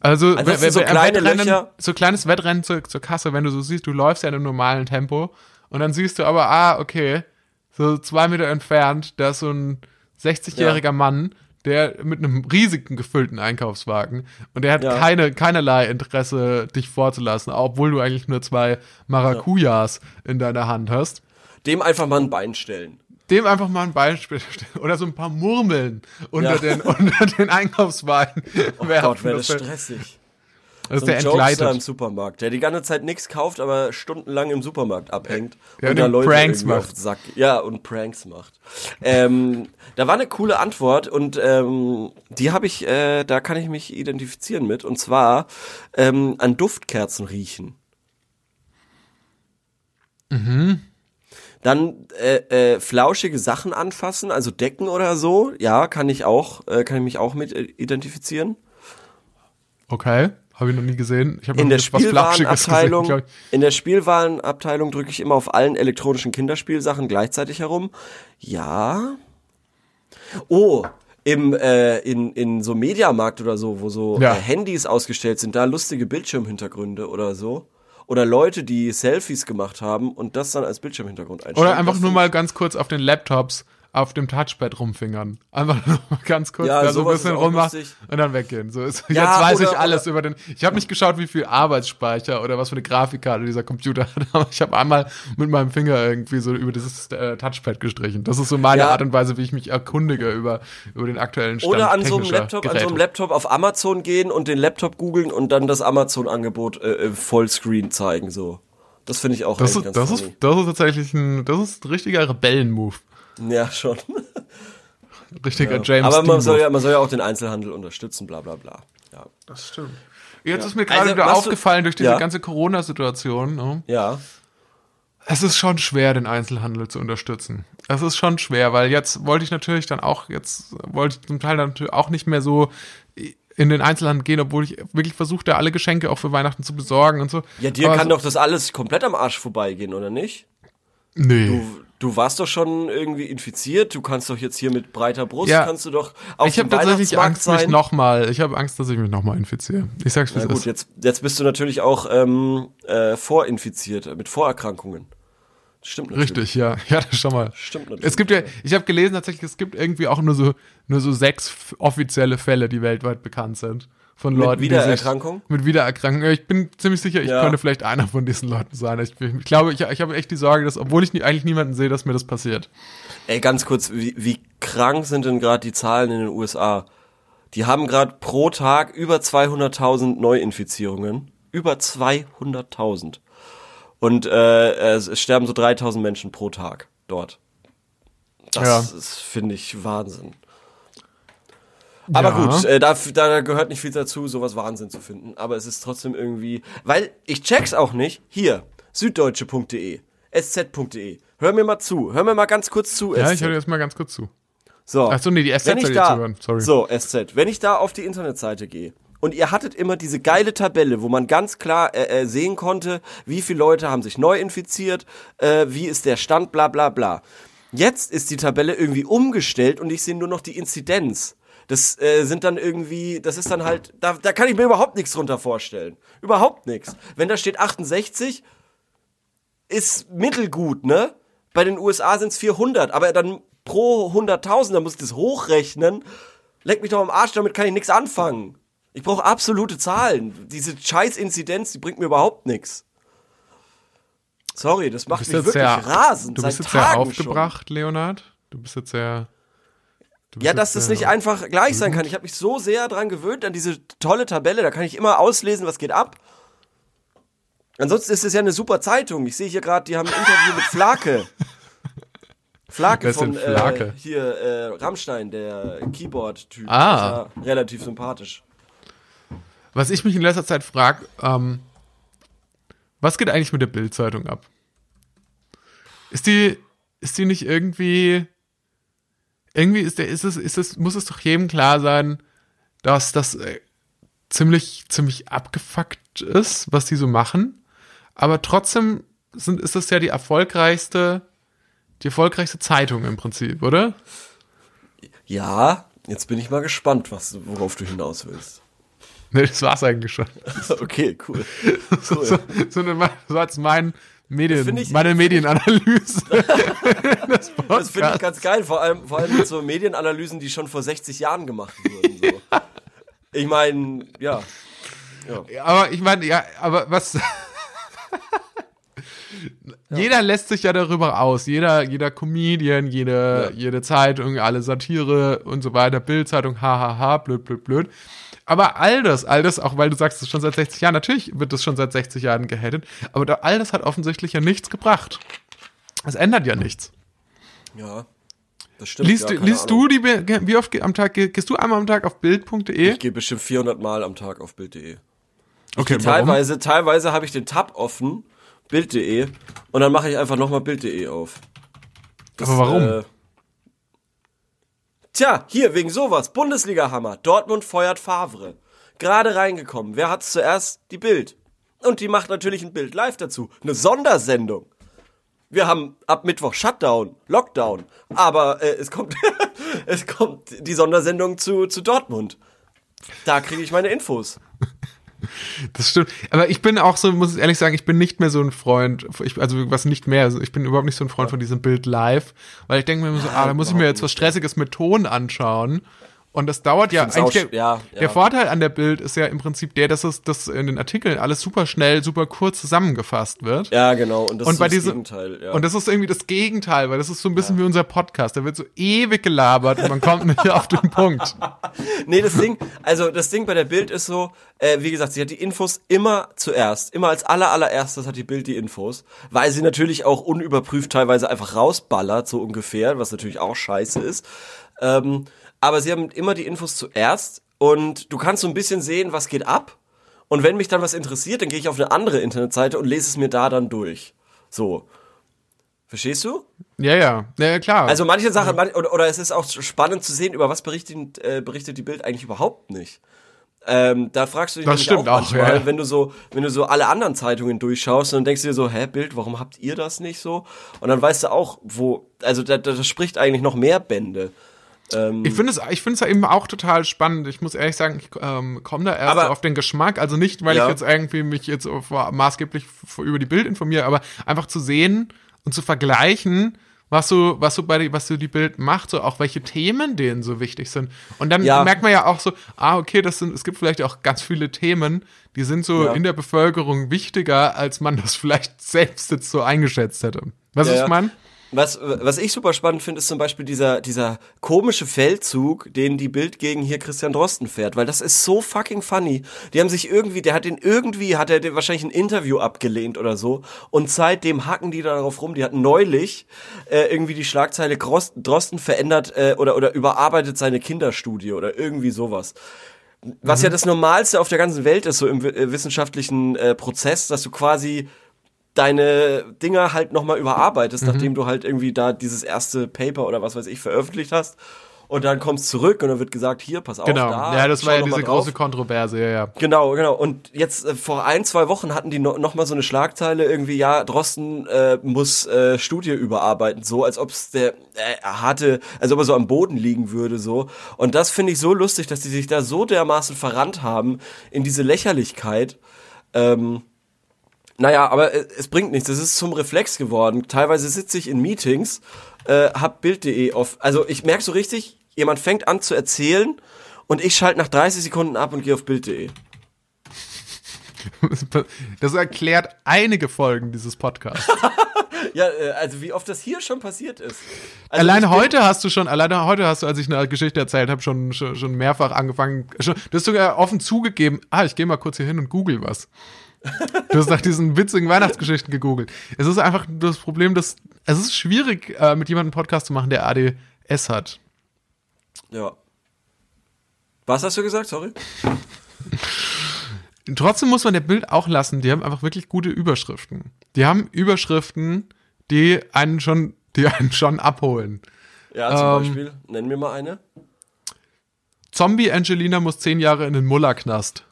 Also, wenn- so kleine Wettrennen, Löcher. so kleines Wettrennen zur, zur Kasse, wenn du so siehst, du läufst ja in einem normalen Tempo und dann siehst du aber, ah, okay, so zwei Meter entfernt, da ist so ein 60-jähriger Mann, der mit einem riesigen gefüllten Einkaufswagen und der hat Ja. keine, keinerlei Interesse, dich vorzulassen, obwohl du eigentlich nur zwei Maracujas in deiner Hand hast. Dem einfach mal ein Bein stellen. Dem einfach mal ein Beispiel stellen oder so ein paar Murmeln unter, Ja. den, unter den Einkaufswagen Oh werfen. Gott, wäre das stressig. Das ist So der ein Jokester im. Supermarkt, der die ganze Zeit nichts kauft, aber stundenlang im Supermarkt abhängt Ja, und und da Leute Pranks macht. Sack. Ja, und Pranks macht. ähm, da war eine coole Antwort und ähm, die habe ich, äh, da kann ich mich identifizieren mit und zwar ähm, an Duftkerzen riechen. Dann äh, äh, flauschige Sachen anfassen, also Decken oder so. Ja, kann ich auch, äh, kann ich mich auch mit äh, identifizieren. Okay, habe ich noch nie gesehen. Ich habe In noch der Spielwarenabteilung, ich. in der Spielwarenabteilung drücke ich immer auf allen elektronischen Kinderspielsachen gleichzeitig herum. Ja. Oh, im äh, in in so Mediamarkt oder so, wo so Ja. äh, Handys ausgestellt sind, da lustige Bildschirmhintergründe oder so. Oder Leute, die Selfies gemacht haben und das dann als Bildschirmhintergrund einstellen. Oder einfach nur mal ganz kurz auf den Laptops auf dem Touchpad rumfingern. Einfach nur ganz kurz Ja, da so ein bisschen rummachen und dann weggehen. So ist, Ja, jetzt weiß oder- ich alles oder- über den. Ich habe nicht geschaut, wie viel Arbeitsspeicher oder was für eine Grafikkarte dieser Computer hat, aber ich habe einmal mit meinem Finger irgendwie so über dieses äh, Touchpad gestrichen. Das ist so meine Ja. Art und Weise, wie ich mich erkundige über, über den aktuellen Stand Oder an so einem Laptop, an so einem Laptop auf Amazon gehen und den Laptop googeln und dann das Amazon-Angebot äh, äh, Vollscreen zeigen, so. Das finde ich auch das, ist, ganz das, funny. ist, das ist tatsächlich ein, das ist ein richtiger Rebellen-Move. Ja, schon. Richtiger James Aber man soll, ja, man soll ja auch den Einzelhandel unterstützen, bla bla bla. Ja. Das stimmt. Jetzt ist mir Also, gerade wieder was du- aufgefallen durch diese Ja. ganze Corona-Situation. Ne? Ja. Es ist schon schwer, den Einzelhandel zu unterstützen. Es ist schon schwer, weil jetzt wollte ich natürlich dann auch, jetzt wollte ich zum Teil dann natürlich auch nicht mehr so in den Einzelhandel gehen, obwohl ich wirklich versuchte, alle Geschenke auch für Weihnachten zu besorgen und so. Ja, dir Aber kann so, doch das alles komplett am Arsch vorbeigehen, oder nicht? Nee. Du, du warst doch schon irgendwie infiziert, du kannst doch jetzt hier mit breiter Brust, Ja. kannst du doch auf ich habe tatsächlich Angst, mich sein. nochmal, ich habe Angst, dass ich mich nochmal infiziere. Ich sag's, wie Na gut, ist. jetzt, jetzt bist du natürlich auch ähm, äh, vorinfiziert, mit Vorerkrankungen. Stimmt natürlich. Richtig, ja. Ja, das schon mal. Stimmt natürlich. Es gibt ja, ich habe gelesen tatsächlich, es gibt irgendwie auch nur so, nur so sechs offizielle Fälle, die weltweit bekannt sind. Von Mit Leuten, die Wiedererkrankung? Sich, mit Wiedererkrankung. Ich bin ziemlich sicher, ich Ja. könnte vielleicht einer von diesen Leuten sein. Ich, ich glaube, ich, ich habe echt die Sorge, dass, obwohl ich nie, eigentlich niemanden sehe, dass mir das passiert. Ey, ganz kurz, wie, wie krank sind denn gerade die Zahlen in den USA? Die haben gerade pro Tag über 200.000 Neuinfizierungen. Über 200.000. Und äh, es, sterben so 3.000 Menschen pro Tag dort. Das Ja. finde ich, Wahnsinn. Aber Ja. gut, äh, da, da gehört nicht viel dazu, sowas Wahnsinn zu finden. Aber es ist trotzdem irgendwie, weil ich check's auch nicht. Hier, süddeutsche.de, sz.de. Hör mir mal zu, hör mir mal ganz kurz zu. Ja, SZ. ich höre jetzt mal ganz kurz zu. So. Ach so, nee, die SZ wenn ich da, zuhören, sorry. So, SZ. Wenn ich da auf die Internetseite gehe und ihr hattet immer diese geile Tabelle, wo man ganz klar äh, äh, sehen konnte, wie viele Leute haben sich neu infiziert, äh, wie ist der Stand, bla bla bla. Jetzt ist die Tabelle irgendwie umgestellt und ich sehe nur noch die Inzidenz. Das äh, sind dann irgendwie, das ist dann halt, da, da kann ich mir überhaupt nichts drunter vorstellen. Überhaupt nichts. Wenn da steht 68, ist mittelgut, ne? Bei den USA sind es 400, aber dann pro 100.000, da muss ich das hochrechnen. Leck mich doch am Arsch, damit kann ich nichts anfangen. Ich brauche absolute Zahlen. Diese scheiß Inzidenz, die bringt mir überhaupt nichts. Sorry, das macht mich wirklich sehr, rasend. du bist seit jetzt sehr Tagen aufgebracht, Leonard. Du bist jetzt sehr. Ja, dass das nicht einfach gleich sein kann. Ich habe mich so sehr dran gewöhnt, an diese tolle Tabelle. Da kann ich immer auslesen, was geht ab. Ansonsten ist es ja eine super Zeitung. Ich sehe hier gerade, die haben ein Interview mit Flake. Flake von Flake? Äh, hier äh, Rammstein, der Keyboard-Typ. Ah. Relativ sympathisch. Was ich mich in letzter Zeit frage, ähm, was geht eigentlich mit der Bild-Zeitung ab? Ist die, ist die nicht irgendwie, irgendwie ist der, ist es, ist es, muss es doch jedem klar sein, dass das äh, ziemlich, ziemlich abgefuckt ist, was die so machen. Aber trotzdem sind, ist das ja die erfolgreichste, die erfolgreichste Zeitung im Prinzip, oder? Ja, jetzt bin ich mal gespannt, was, worauf du hinaus willst. Ne, das war's eigentlich schon. okay, cool. So, so, so, eine, so als mein Medien, ich- meine Medienanalyse. Das finde ich ganz geil, vor allem, vor allem mit so Medienanalysen, die schon vor 60 Jahren gemacht wurden. So. Ich meine, ja. aber ich meine, ja, aber was. Jeder lässt sich ja darüber aus. Jeder, jeder Comedian, jede, Ja. jede Zeitung, alle Satire und so weiter, Bildzeitung, hahaha, blöd, blöd, blöd. Aber all das, all das, auch weil du sagst, es ist schon seit 60 Jahren, natürlich wird das schon seit 60 Jahren gehatet, aber all das hat offensichtlich ja nichts gebracht. Es ändert ja nichts. Ja, das stimmt. Liest, ja, liest du die, wie oft am Tag, ge- gehst du einmal am Tag auf bild.de? Ich gehe bestimmt 400 Mal am Tag auf Bild.de. Okay, Teilweise, teilweise habe ich den Tab offen, Bild.de, und dann mache ich einfach nochmal Bild.de auf. Das, Aber warum? Äh, tja, hier, wegen sowas. Bundesliga-Hammer. Dortmund feuert Favre. Gerade reingekommen. Wer hat's zuerst? Die Bild. Und die macht natürlich ein Bild live dazu. Eine Sondersendung. Wir haben ab Mittwoch Shutdown, Lockdown. Aber äh, es kommt, es kommt die Sondersendung zu, zu Dortmund. Da kriege ich meine Infos. Das stimmt. Aber ich bin auch so, muss ich ehrlich sagen, ich bin nicht mehr so ein Freund, ich, also was nicht mehr, also ich bin überhaupt nicht so ein Freund von diesem Bild live, weil ich denke mir immer so, ah, da muss ich mir jetzt was Stressiges mit Ton anschauen. Und das dauert ja eigentlich. Der, ja, ja. der Vorteil an der Bild ist ja im Prinzip der, dass es dass in den Artikeln alles super schnell, super kurz zusammengefasst wird. Ja, genau. Und das und ist das diesem, Gegenteil. Ja. und das ist irgendwie das Gegenteil, weil das ist so ein bisschen wie unser Podcast. Da wird so ewig gelabert und man kommt nicht auf den Punkt. nee, das Ding, also das Ding bei der Bild ist so, äh, wie gesagt, sie hat die Infos immer zuerst, immer als aller allererstes hat die Bild die Infos, weil sie natürlich auch unüberprüft teilweise einfach rausballert, so ungefähr, was natürlich auch scheiße ist. Ähm, aber sie haben immer die Infos zuerst und du kannst so ein bisschen sehen, was geht ab. Und wenn mich dann was interessiert, dann gehe ich auf eine andere Internetseite und lese es mir da dann durch. So. Verstehst du? Ja, ja, ja, klar. Also manche Sachen, manch, oder, oder es ist auch spannend zu sehen, über was berichtet, äh, berichtet die Bild eigentlich überhaupt nicht. Ähm, da fragst du dich Das auch, manchmal, ja, ja. wenn du so, wenn du so alle anderen Zeitungen durchschaust, dann denkst du dir so, hä, Bild, warum habt ihr das nicht so? Und dann weißt du auch, wo, also da, da, das spricht eigentlich noch mehr Bände. Ähm, Ich finde es, ich finde es ja eben auch total spannend. Ich muss ehrlich sagen, ich ähm, komme da erst Aber- auf den Geschmack. Also nicht, weil Ja. ich jetzt irgendwie mich jetzt maßgeblich über die Bild informiere, aber einfach zu sehen und zu vergleichen, was so, was so bei die, was so die Bild macht, so auch welche Themen denen so wichtig sind. Und dann Ja. merkt man ja auch so, ah, okay, das sind, es gibt vielleicht auch ganz viele Themen, die sind so Ja. in der Bevölkerung wichtiger, als man das vielleicht selbst jetzt so eingeschätzt hätte. Was Ja, ich ja. meine? Was, was ich super spannend finde, ist zum Beispiel dieser, dieser komische Feldzug, den die Bild gegen hier Christian Drosten fährt, weil das ist so fucking funny. Die haben sich irgendwie, der hat den irgendwie, hat er den wahrscheinlich ein Interview abgelehnt oder so und seitdem hacken die da darauf rum. Die hatten neulich äh, irgendwie die Schlagzeile Drosten verändert äh, oder, oder überarbeitet seine Kinderstudie oder irgendwie sowas. Was ja das Normalste auf der ganzen Welt ist, so im äh, wissenschaftlichen äh, Prozess, dass du quasi deine Dinger halt nochmal überarbeitest, nachdem du halt irgendwie da dieses erste Paper oder was weiß ich veröffentlicht hast. und dann kommt's zurück und dann wird gesagt, hier, pass auf, Genau. da. ja, das war ja diese große Kontroverse, ja, ja. Genau, genau. Und jetzt äh, vor ein, zwei Wochen hatten die no, noch mal so eine Schlagzeile irgendwie, ja, Drosten äh, muss äh, Studie überarbeiten, so als ob es der äh, harte, als ob er so am Boden liegen würde, so. Und das finde ich so lustig, dass die sich da so dermaßen verrannt haben in diese Lächerlichkeit. Ähm, naja, aber äh, es bringt nichts. Es ist zum Reflex geworden. Teilweise sitze ich in Meetings, äh, hab Bild.de auf. Also ich merke so richtig, jemand fängt an zu erzählen und ich schalte nach 30 Sekunden ab und gehe auf Bild.de. Das erklärt einige Folgen dieses Podcasts. Ja, äh, also wie oft das hier schon passiert ist. Also alleine heute hast du schon, alleine heute hast du, als ich eine Geschichte erzählt habe, schon, schon, schon mehrfach angefangen. Schon, du hast sogar offen zugegeben, ah, ich gehe mal kurz hier hin und google was. Du hast nach diesen witzigen Weihnachtsgeschichten gegoogelt. Es ist einfach das Problem, dass es ist schwierig, äh, mit jemandem einen Podcast zu machen, der ADS hat. Ja. Was hast du gesagt? Sorry. Trotzdem muss man der Bild auch lassen, die haben einfach wirklich gute Überschriften. Die haben Überschriften, die einen schon, die einen schon abholen. Ja, zum Ähm. Beispiel. Nenn mir mal eine. Zombie Angelina muss zehn Jahre in den Mullerknast.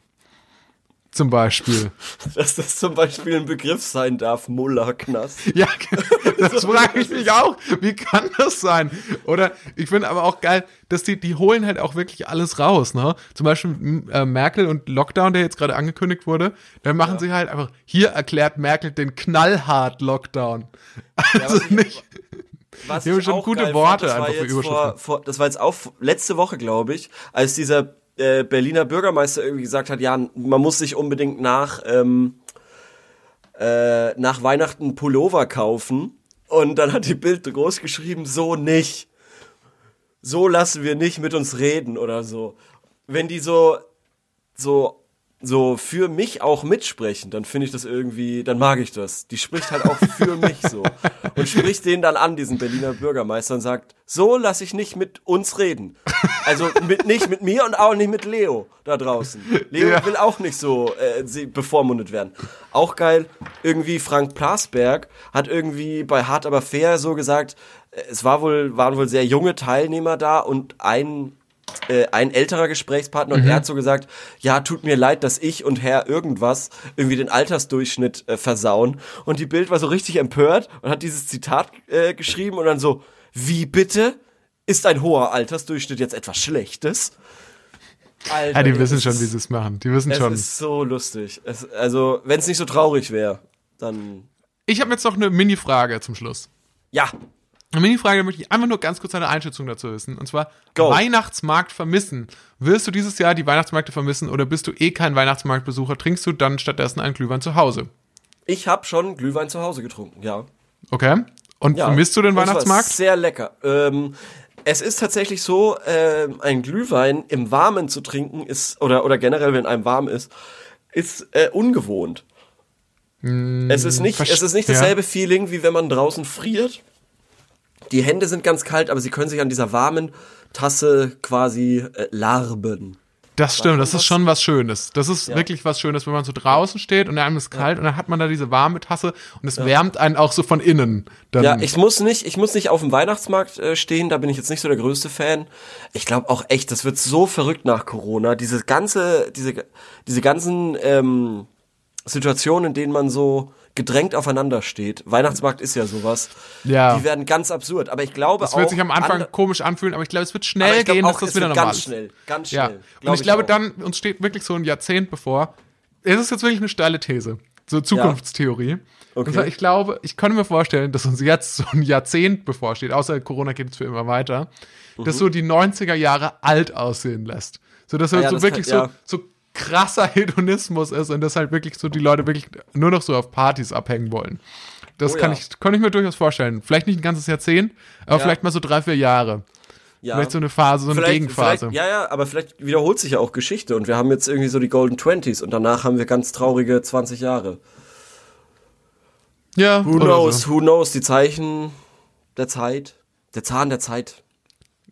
Zum Beispiel. Dass das zum Beispiel ein Begriff sein darf, Mullerknast. Ja, das frage ich mich auch. Wie kann das sein? Oder ich finde aber auch geil, dass die, die holen halt auch wirklich alles raus, ne? Zum Beispiel äh, Merkel und Lockdown, der jetzt gerade angekündigt wurde, dann machen sie halt einfach, hier erklärt Merkel den knallhart Lockdown. Also ich- nicht. Was Die haben schon gute Worte war einfach für jetzt vor, Überschriften. vor, Das war jetzt auch letzte Woche, glaube ich, als dieser äh, Berliner Bürgermeister irgendwie gesagt hat, ja, man muss sich unbedingt nach, ähm, äh, nach Weihnachten Pullover kaufen. Und dann hat die Bild groß geschrieben, so nicht. So lassen wir nicht mit uns reden oder so. Wenn die so, so, so für mich auch mitsprechen, dann finde ich das irgendwie, dann mag ich das. Die spricht halt auch für mich so. Und spricht den dann an, diesen Berliner Bürgermeister, und sagt, so lasse ich nicht mit uns reden. Also mit, nicht mit mir und auch nicht mit Leo da draußen. Leo Ja. will auch nicht so äh, sie bevormundet werden. Auch geil, irgendwie Frank Plasberg hat irgendwie bei Hart aber fair so gesagt, äh, es war wohl, waren wohl sehr junge Teilnehmer da und ein äh, ein älterer Gesprächspartner und er hat so gesagt, ja, tut mir leid, dass ich und Herr irgendwas irgendwie den Altersdurchschnitt äh, versauen. Und die Bild war so richtig empört und hat dieses Zitat äh, geschrieben und dann so, wie bitte? Ist ein hoher Altersdurchschnitt jetzt etwas Schlechtes? Alter, Ja, die wissen schon, wie sie es machen. Die wissen Es schon. ist so lustig. Es, also, wenn es nicht so traurig wäre, dann Ich habe jetzt noch eine Mini-Frage zum Schluss. ja. Eine Mini-Frage, da möchte ich einfach nur ganz kurz eine Einschätzung dazu wissen. Und zwar Go. Weihnachtsmarkt vermissen. Wirst du dieses Jahr die Weihnachtsmärkte vermissen oder bist du eh kein Weihnachtsmarktbesucher? Trinkst du dann stattdessen einen Glühwein zu Hause? Ich habe schon Glühwein zu Hause getrunken, ja. Okay. Und Ja, vermisst du den das Weihnachtsmarkt? Sehr lecker. Ähm, es ist tatsächlich so, ähm, ein Glühwein im Warmen zu trinken ist, oder, oder generell, wenn einem warm ist, ist äh, ungewohnt. es ist nicht, Hm, verst- es ist nicht ja. dasselbe Feeling, wie wenn man draußen friert. Die Hände sind ganz kalt, aber sie können sich an dieser warmen Tasse quasi äh, larben. Das stimmt, das ist schon was Schönes. Das ist Ja. wirklich was Schönes, wenn man so draußen steht und einem ist kalt und dann hat man da diese warme Tasse und es wärmt einen auch so von innen. Dann, Ja, ich muss nicht, ich muss nicht auf dem Weihnachtsmarkt äh, stehen, da bin ich jetzt nicht so der größte Fan. Ich glaube auch echt, das wird so verrückt nach Corona. Diese ganze, diese, diese ganzen ähm, Situationen, in denen man so gedrängt aufeinander steht. Weihnachtsmarkt ist ja sowas. Ja. Die werden ganz absurd. Aber ich glaube auch. wird sich am Anfang komisch anfühlen, aber ich glaube, es wird schnell ich glaub gehen, auch, dass das es wieder normal ganz ist. schnell, ganz Ja, schnell. und ich glaube, auch. dann, uns steht wirklich so ein Jahrzehnt bevor. Es ist jetzt wirklich eine steile These. So Zukunftstheorie. Und Okay. zwar, ich glaube, ich könnte mir vorstellen, dass uns jetzt so ein Jahrzehnt bevorsteht, außer Corona geht es für immer weiter, das so die 90er Jahre alt aussehen lässt. So, dass Mhm. Ah ja, so das wirklich kann- ja. so, so krasser Hedonismus ist und dass halt wirklich so die Leute wirklich nur noch so auf Partys abhängen wollen. Das Oh kann ja. ich, kann ich mir durchaus vorstellen. Vielleicht nicht ein ganzes Jahrzehnt, aber Ja. vielleicht mal so drei, vier Jahre. ja. Vielleicht so eine Phase, so eine Vielleicht- Gegenphase. Vielleicht, ja, ja, aber vielleicht wiederholt sich ja auch Geschichte und wir haben jetzt irgendwie so die Golden Twenties und danach haben wir ganz traurige 20 Jahre. Ja, Who knows, So. who knows, die Zeichen der Zeit, der Zahn der Zeit,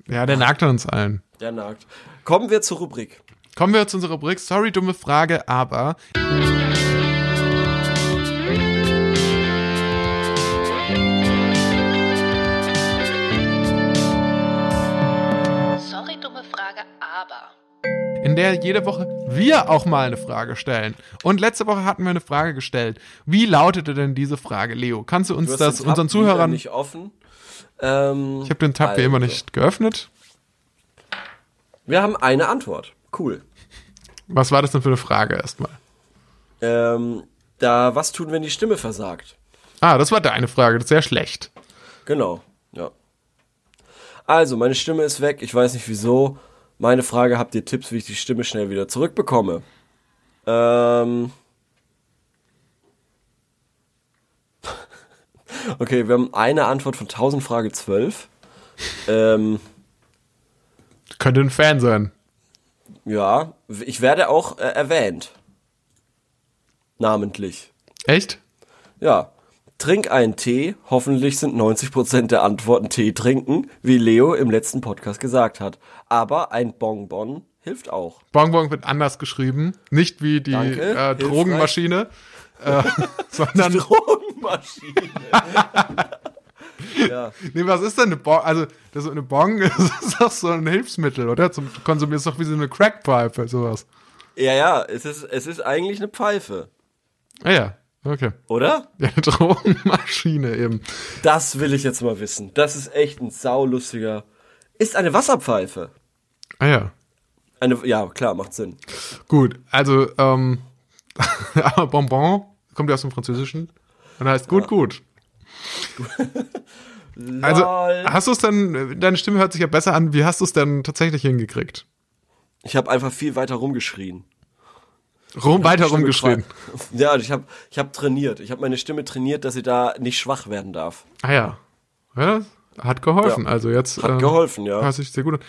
Ja, der nagt an uns allen. der nagt. Kommen wir zur Rubrik. Kommen wir zu unserer Rubrik. Sorry, dumme Frage, aber. der jede Woche wir auch mal eine Frage stellen. Und letzte Woche hatten wir eine Frage gestellt. Wie lautete denn diese Frage, Leo? Kannst du uns Du das Tab unseren Zuhörern? nicht offen. Ähm, Ich habe den Tab wie immer also. nicht geöffnet. Wir haben eine Antwort. Cool. Was war das denn für eine Frage erstmal? Ähm, da, was tun, wenn die Stimme versagt? Ah, das war deine Frage. Das ist sehr schlecht. Genau, ja. Also, meine Stimme ist weg. Ich weiß nicht wieso. Meine Frage, habt ihr Tipps, wie ich die Stimme schnell wieder zurückbekomme? Ähm. Okay, wir haben eine Antwort von 1000 Frage 12. Ähm, Könnte ein Fan sein. Ja, ich werde auch äh, erwähnt. Namentlich. Echt? Ja. Trink einen Tee. Hoffentlich sind 90% der Antworten Tee trinken, wie Leo im letzten Podcast gesagt hat. Aber ein Bonbon hilft auch. Bonbon wird anders geschrieben. Nicht wie die Danke, äh. Drogenmaschine, äh, sondern. Drogenmaschine. ja. Nee, was ist denn eine Bong? Also, das ist eine Bong ist doch so ein Hilfsmittel, oder? Zum Konsumieren ist doch wie so eine Crackpipe, sowas. ja, ja, es ist, es ist eigentlich eine Pfeife. Ah ja, okay. Oder? Ja, eine Drogenmaschine eben. Das will ich jetzt mal wissen. Das ist echt ein saulustiger. Ist eine Wasserpfeife. Ah ja. Eine, ja, klar, macht Sinn. Gut, also, ähm, aber Bonbon kommt ja aus dem Französischen und heißt gut, gut. Also, hast du es dann, deine Stimme hört sich ja besser an, wie hast du es denn tatsächlich hingekriegt? Ich habe einfach viel weiter rumgeschrien. Rum, weiter rumgeschrien. Ja, ich habe ich hab trainiert. Ich habe meine Stimme trainiert, dass sie da nicht schwach werden darf. Ah ja. Ja, hat geholfen. Ja. Also jetzt. Hat ähm, geholfen, ja. Hört sich sehr gut an.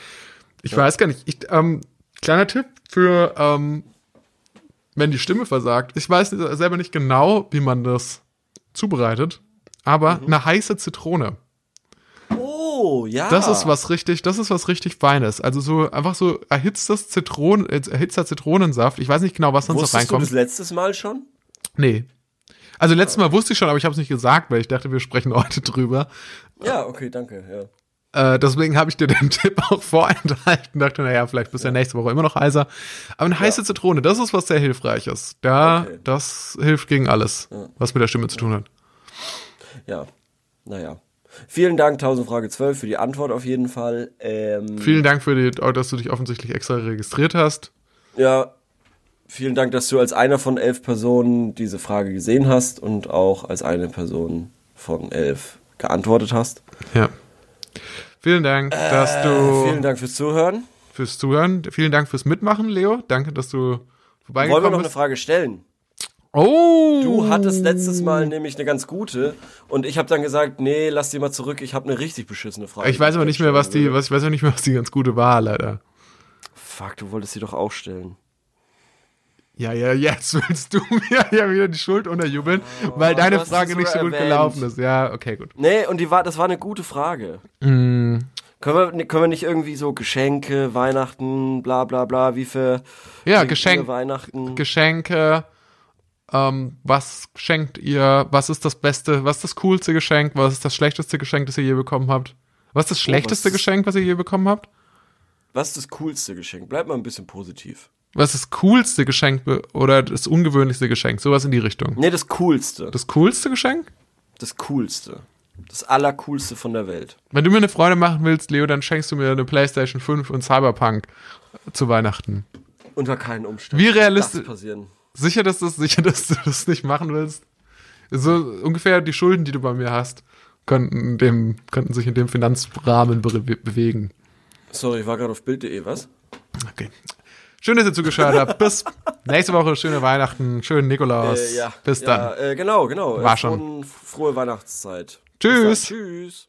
Ich weiß gar nicht. Ich, ähm, kleiner Tipp für, ähm, wenn die Stimme versagt. Ich weiß selber nicht genau, wie man das zubereitet, aber Mhm. eine heiße Zitrone. Oh, ja. Das ist was richtig, das ist was richtig Feines. Also so einfach so erhitztes Zitronen, äh, erhitzter Zitronensaft. Ich weiß nicht genau, was sonst noch Wusstest du reinkommt. das letztes Mal schon? Nee. Also letztes Mal wusste ich schon, aber ich habe es nicht gesagt, weil ich dachte, wir sprechen heute drüber. Ja, okay, danke. Ja. Äh, deswegen habe ich dir den Tipp auch vorenthalten. Dachte, naja, vielleicht bist du ja nächste Woche immer noch heißer. Aber eine heiße Zitrone, das ist was sehr Hilfreiches. Da, Okay. das hilft gegen alles, was mit der Stimme zu tun hat. Ja, naja. Vielen Dank, 1000 Frage 12, für die Antwort auf jeden Fall. Ähm, Vielen Dank für die, dass du dich offensichtlich extra registriert hast. Ja, vielen Dank, dass du als einer von elf Personen diese Frage gesehen hast und auch als eine Person von elf geantwortet hast. Ja. Vielen Dank, dass du Äh, Vielen Dank fürs Zuhören. fürs Zuhören. Vielen Dank fürs Mitmachen, Leo. Danke, dass du Wollen wir vorbeigekommen noch eine bist. Frage stellen? Oh! Du hattest letztes Mal nämlich eine ganz gute und ich habe dann gesagt, nee, lass die mal zurück, ich habe eine richtig beschissene Frage. Ich weiß aber nicht mehr, was die, was, ich weiß auch nicht mehr, was die ganz gute war, leider. Fuck, du wolltest sie doch auch stellen. Ja, ja, jetzt willst du mir ja wieder die Schuld unterjubeln, weil deine Oh, Frage nicht so gut erwähnt. gelaufen ist. Ja, okay, gut. Nee, und die war, das war eine gute Frage. Mm. Können wir, können wir nicht irgendwie so Geschenke, Weihnachten, bla bla bla, wie für Ja, wie Geschenk, für Weihnachten? Geschenke. Ähm, was schenkt ihr? Was ist das beste, was ist das coolste Geschenk? Was ist das schlechteste Geschenk, das ihr je bekommen habt? Was ist das schlechteste Oh, was- Geschenk, was ihr je bekommen habt? Was ist das coolste Geschenk? Bleib mal ein bisschen positiv. Was ist das coolste Geschenk oder das ungewöhnlichste Geschenk? Sowas in die Richtung. Nee, das coolste. Das coolste Geschenk? Das coolste. Das allercoolste von der Welt. Wenn du mir eine Freude machen willst, Leo, dann schenkst du mir eine PlayStation 5 und Cyberpunk zu Weihnachten. Unter keinen Umständen. Wie realistisch- passieren. Sicher, dass, das, sicher, dass du das nicht machen willst? So ungefähr die Schulden, die du bei mir hast, könnten, dem, könnten sich in dem Finanzrahmen be bewegen. Sorry, ich war gerade auf Bild.de, was? Okay. Schön, dass ihr zugeschaut habt. Bis nächste Woche. Schöne Weihnachten. Schönen Nikolaus. Äh, ja. Bis dann. Ja, äh, genau, genau. War schon. Frohe Weihnachtszeit. Tschüss. Tschüss.